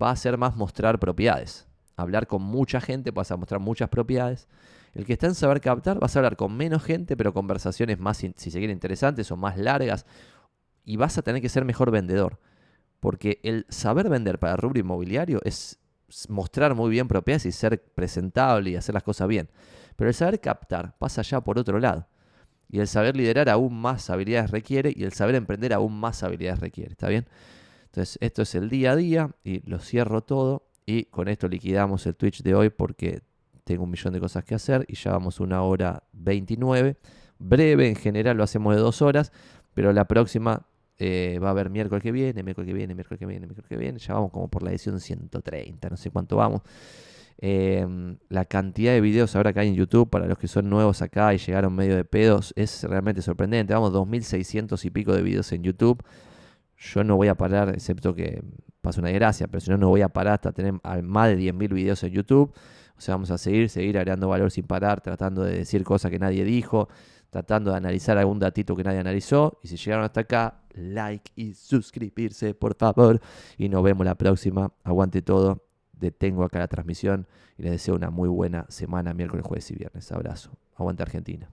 va a ser más mostrar propiedades. Hablar con mucha gente, vas a mostrar muchas propiedades. El que está en saber captar, vas a hablar con menos gente, pero conversaciones más, si se quiere, interesantes o más largas. Y vas a tener que ser mejor vendedor. Porque el saber vender para el rubro inmobiliario es mostrar muy bien propiedades y ser presentable y hacer las cosas bien. Pero el saber captar pasa ya por otro lado. Y el saber liderar aún más habilidades requiere y el saber emprender aún más habilidades requiere. ¿Está bien? Entonces, esto es el día a día y lo cierro todo. Y con esto liquidamos el Twitch de hoy porque tengo un millón de cosas que hacer y ya vamos una hora 29. Breve, en general lo hacemos de dos horas, pero la próxima eh, va a haber miércoles que viene, miércoles que viene, miércoles que viene, miércoles que viene. Ya vamos como por la edición 130, no sé cuánto vamos. Em, la cantidad de videos ahora que hay en YouTube, para los que son nuevos acá y llegaron medio de pedos, es realmente sorprendente. Vamos 2.600 y pico de videos en YouTube. Yo no voy a parar, excepto que pase una desgracia, pero si no, no voy a parar hasta tener más de 10.000 videos en YouTube. O sea, vamos a seguir, seguir agregando valor sin parar, tratando de decir cosas que nadie dijo, tratando de analizar algún datito que nadie analizó. Y si llegaron hasta acá, like y suscribirse, por favor. Y nos vemos la próxima. Aguante todo. Detengo acá la transmisión y les deseo una muy buena semana, miércoles, jueves y viernes. Abrazo. Aguante Argentina.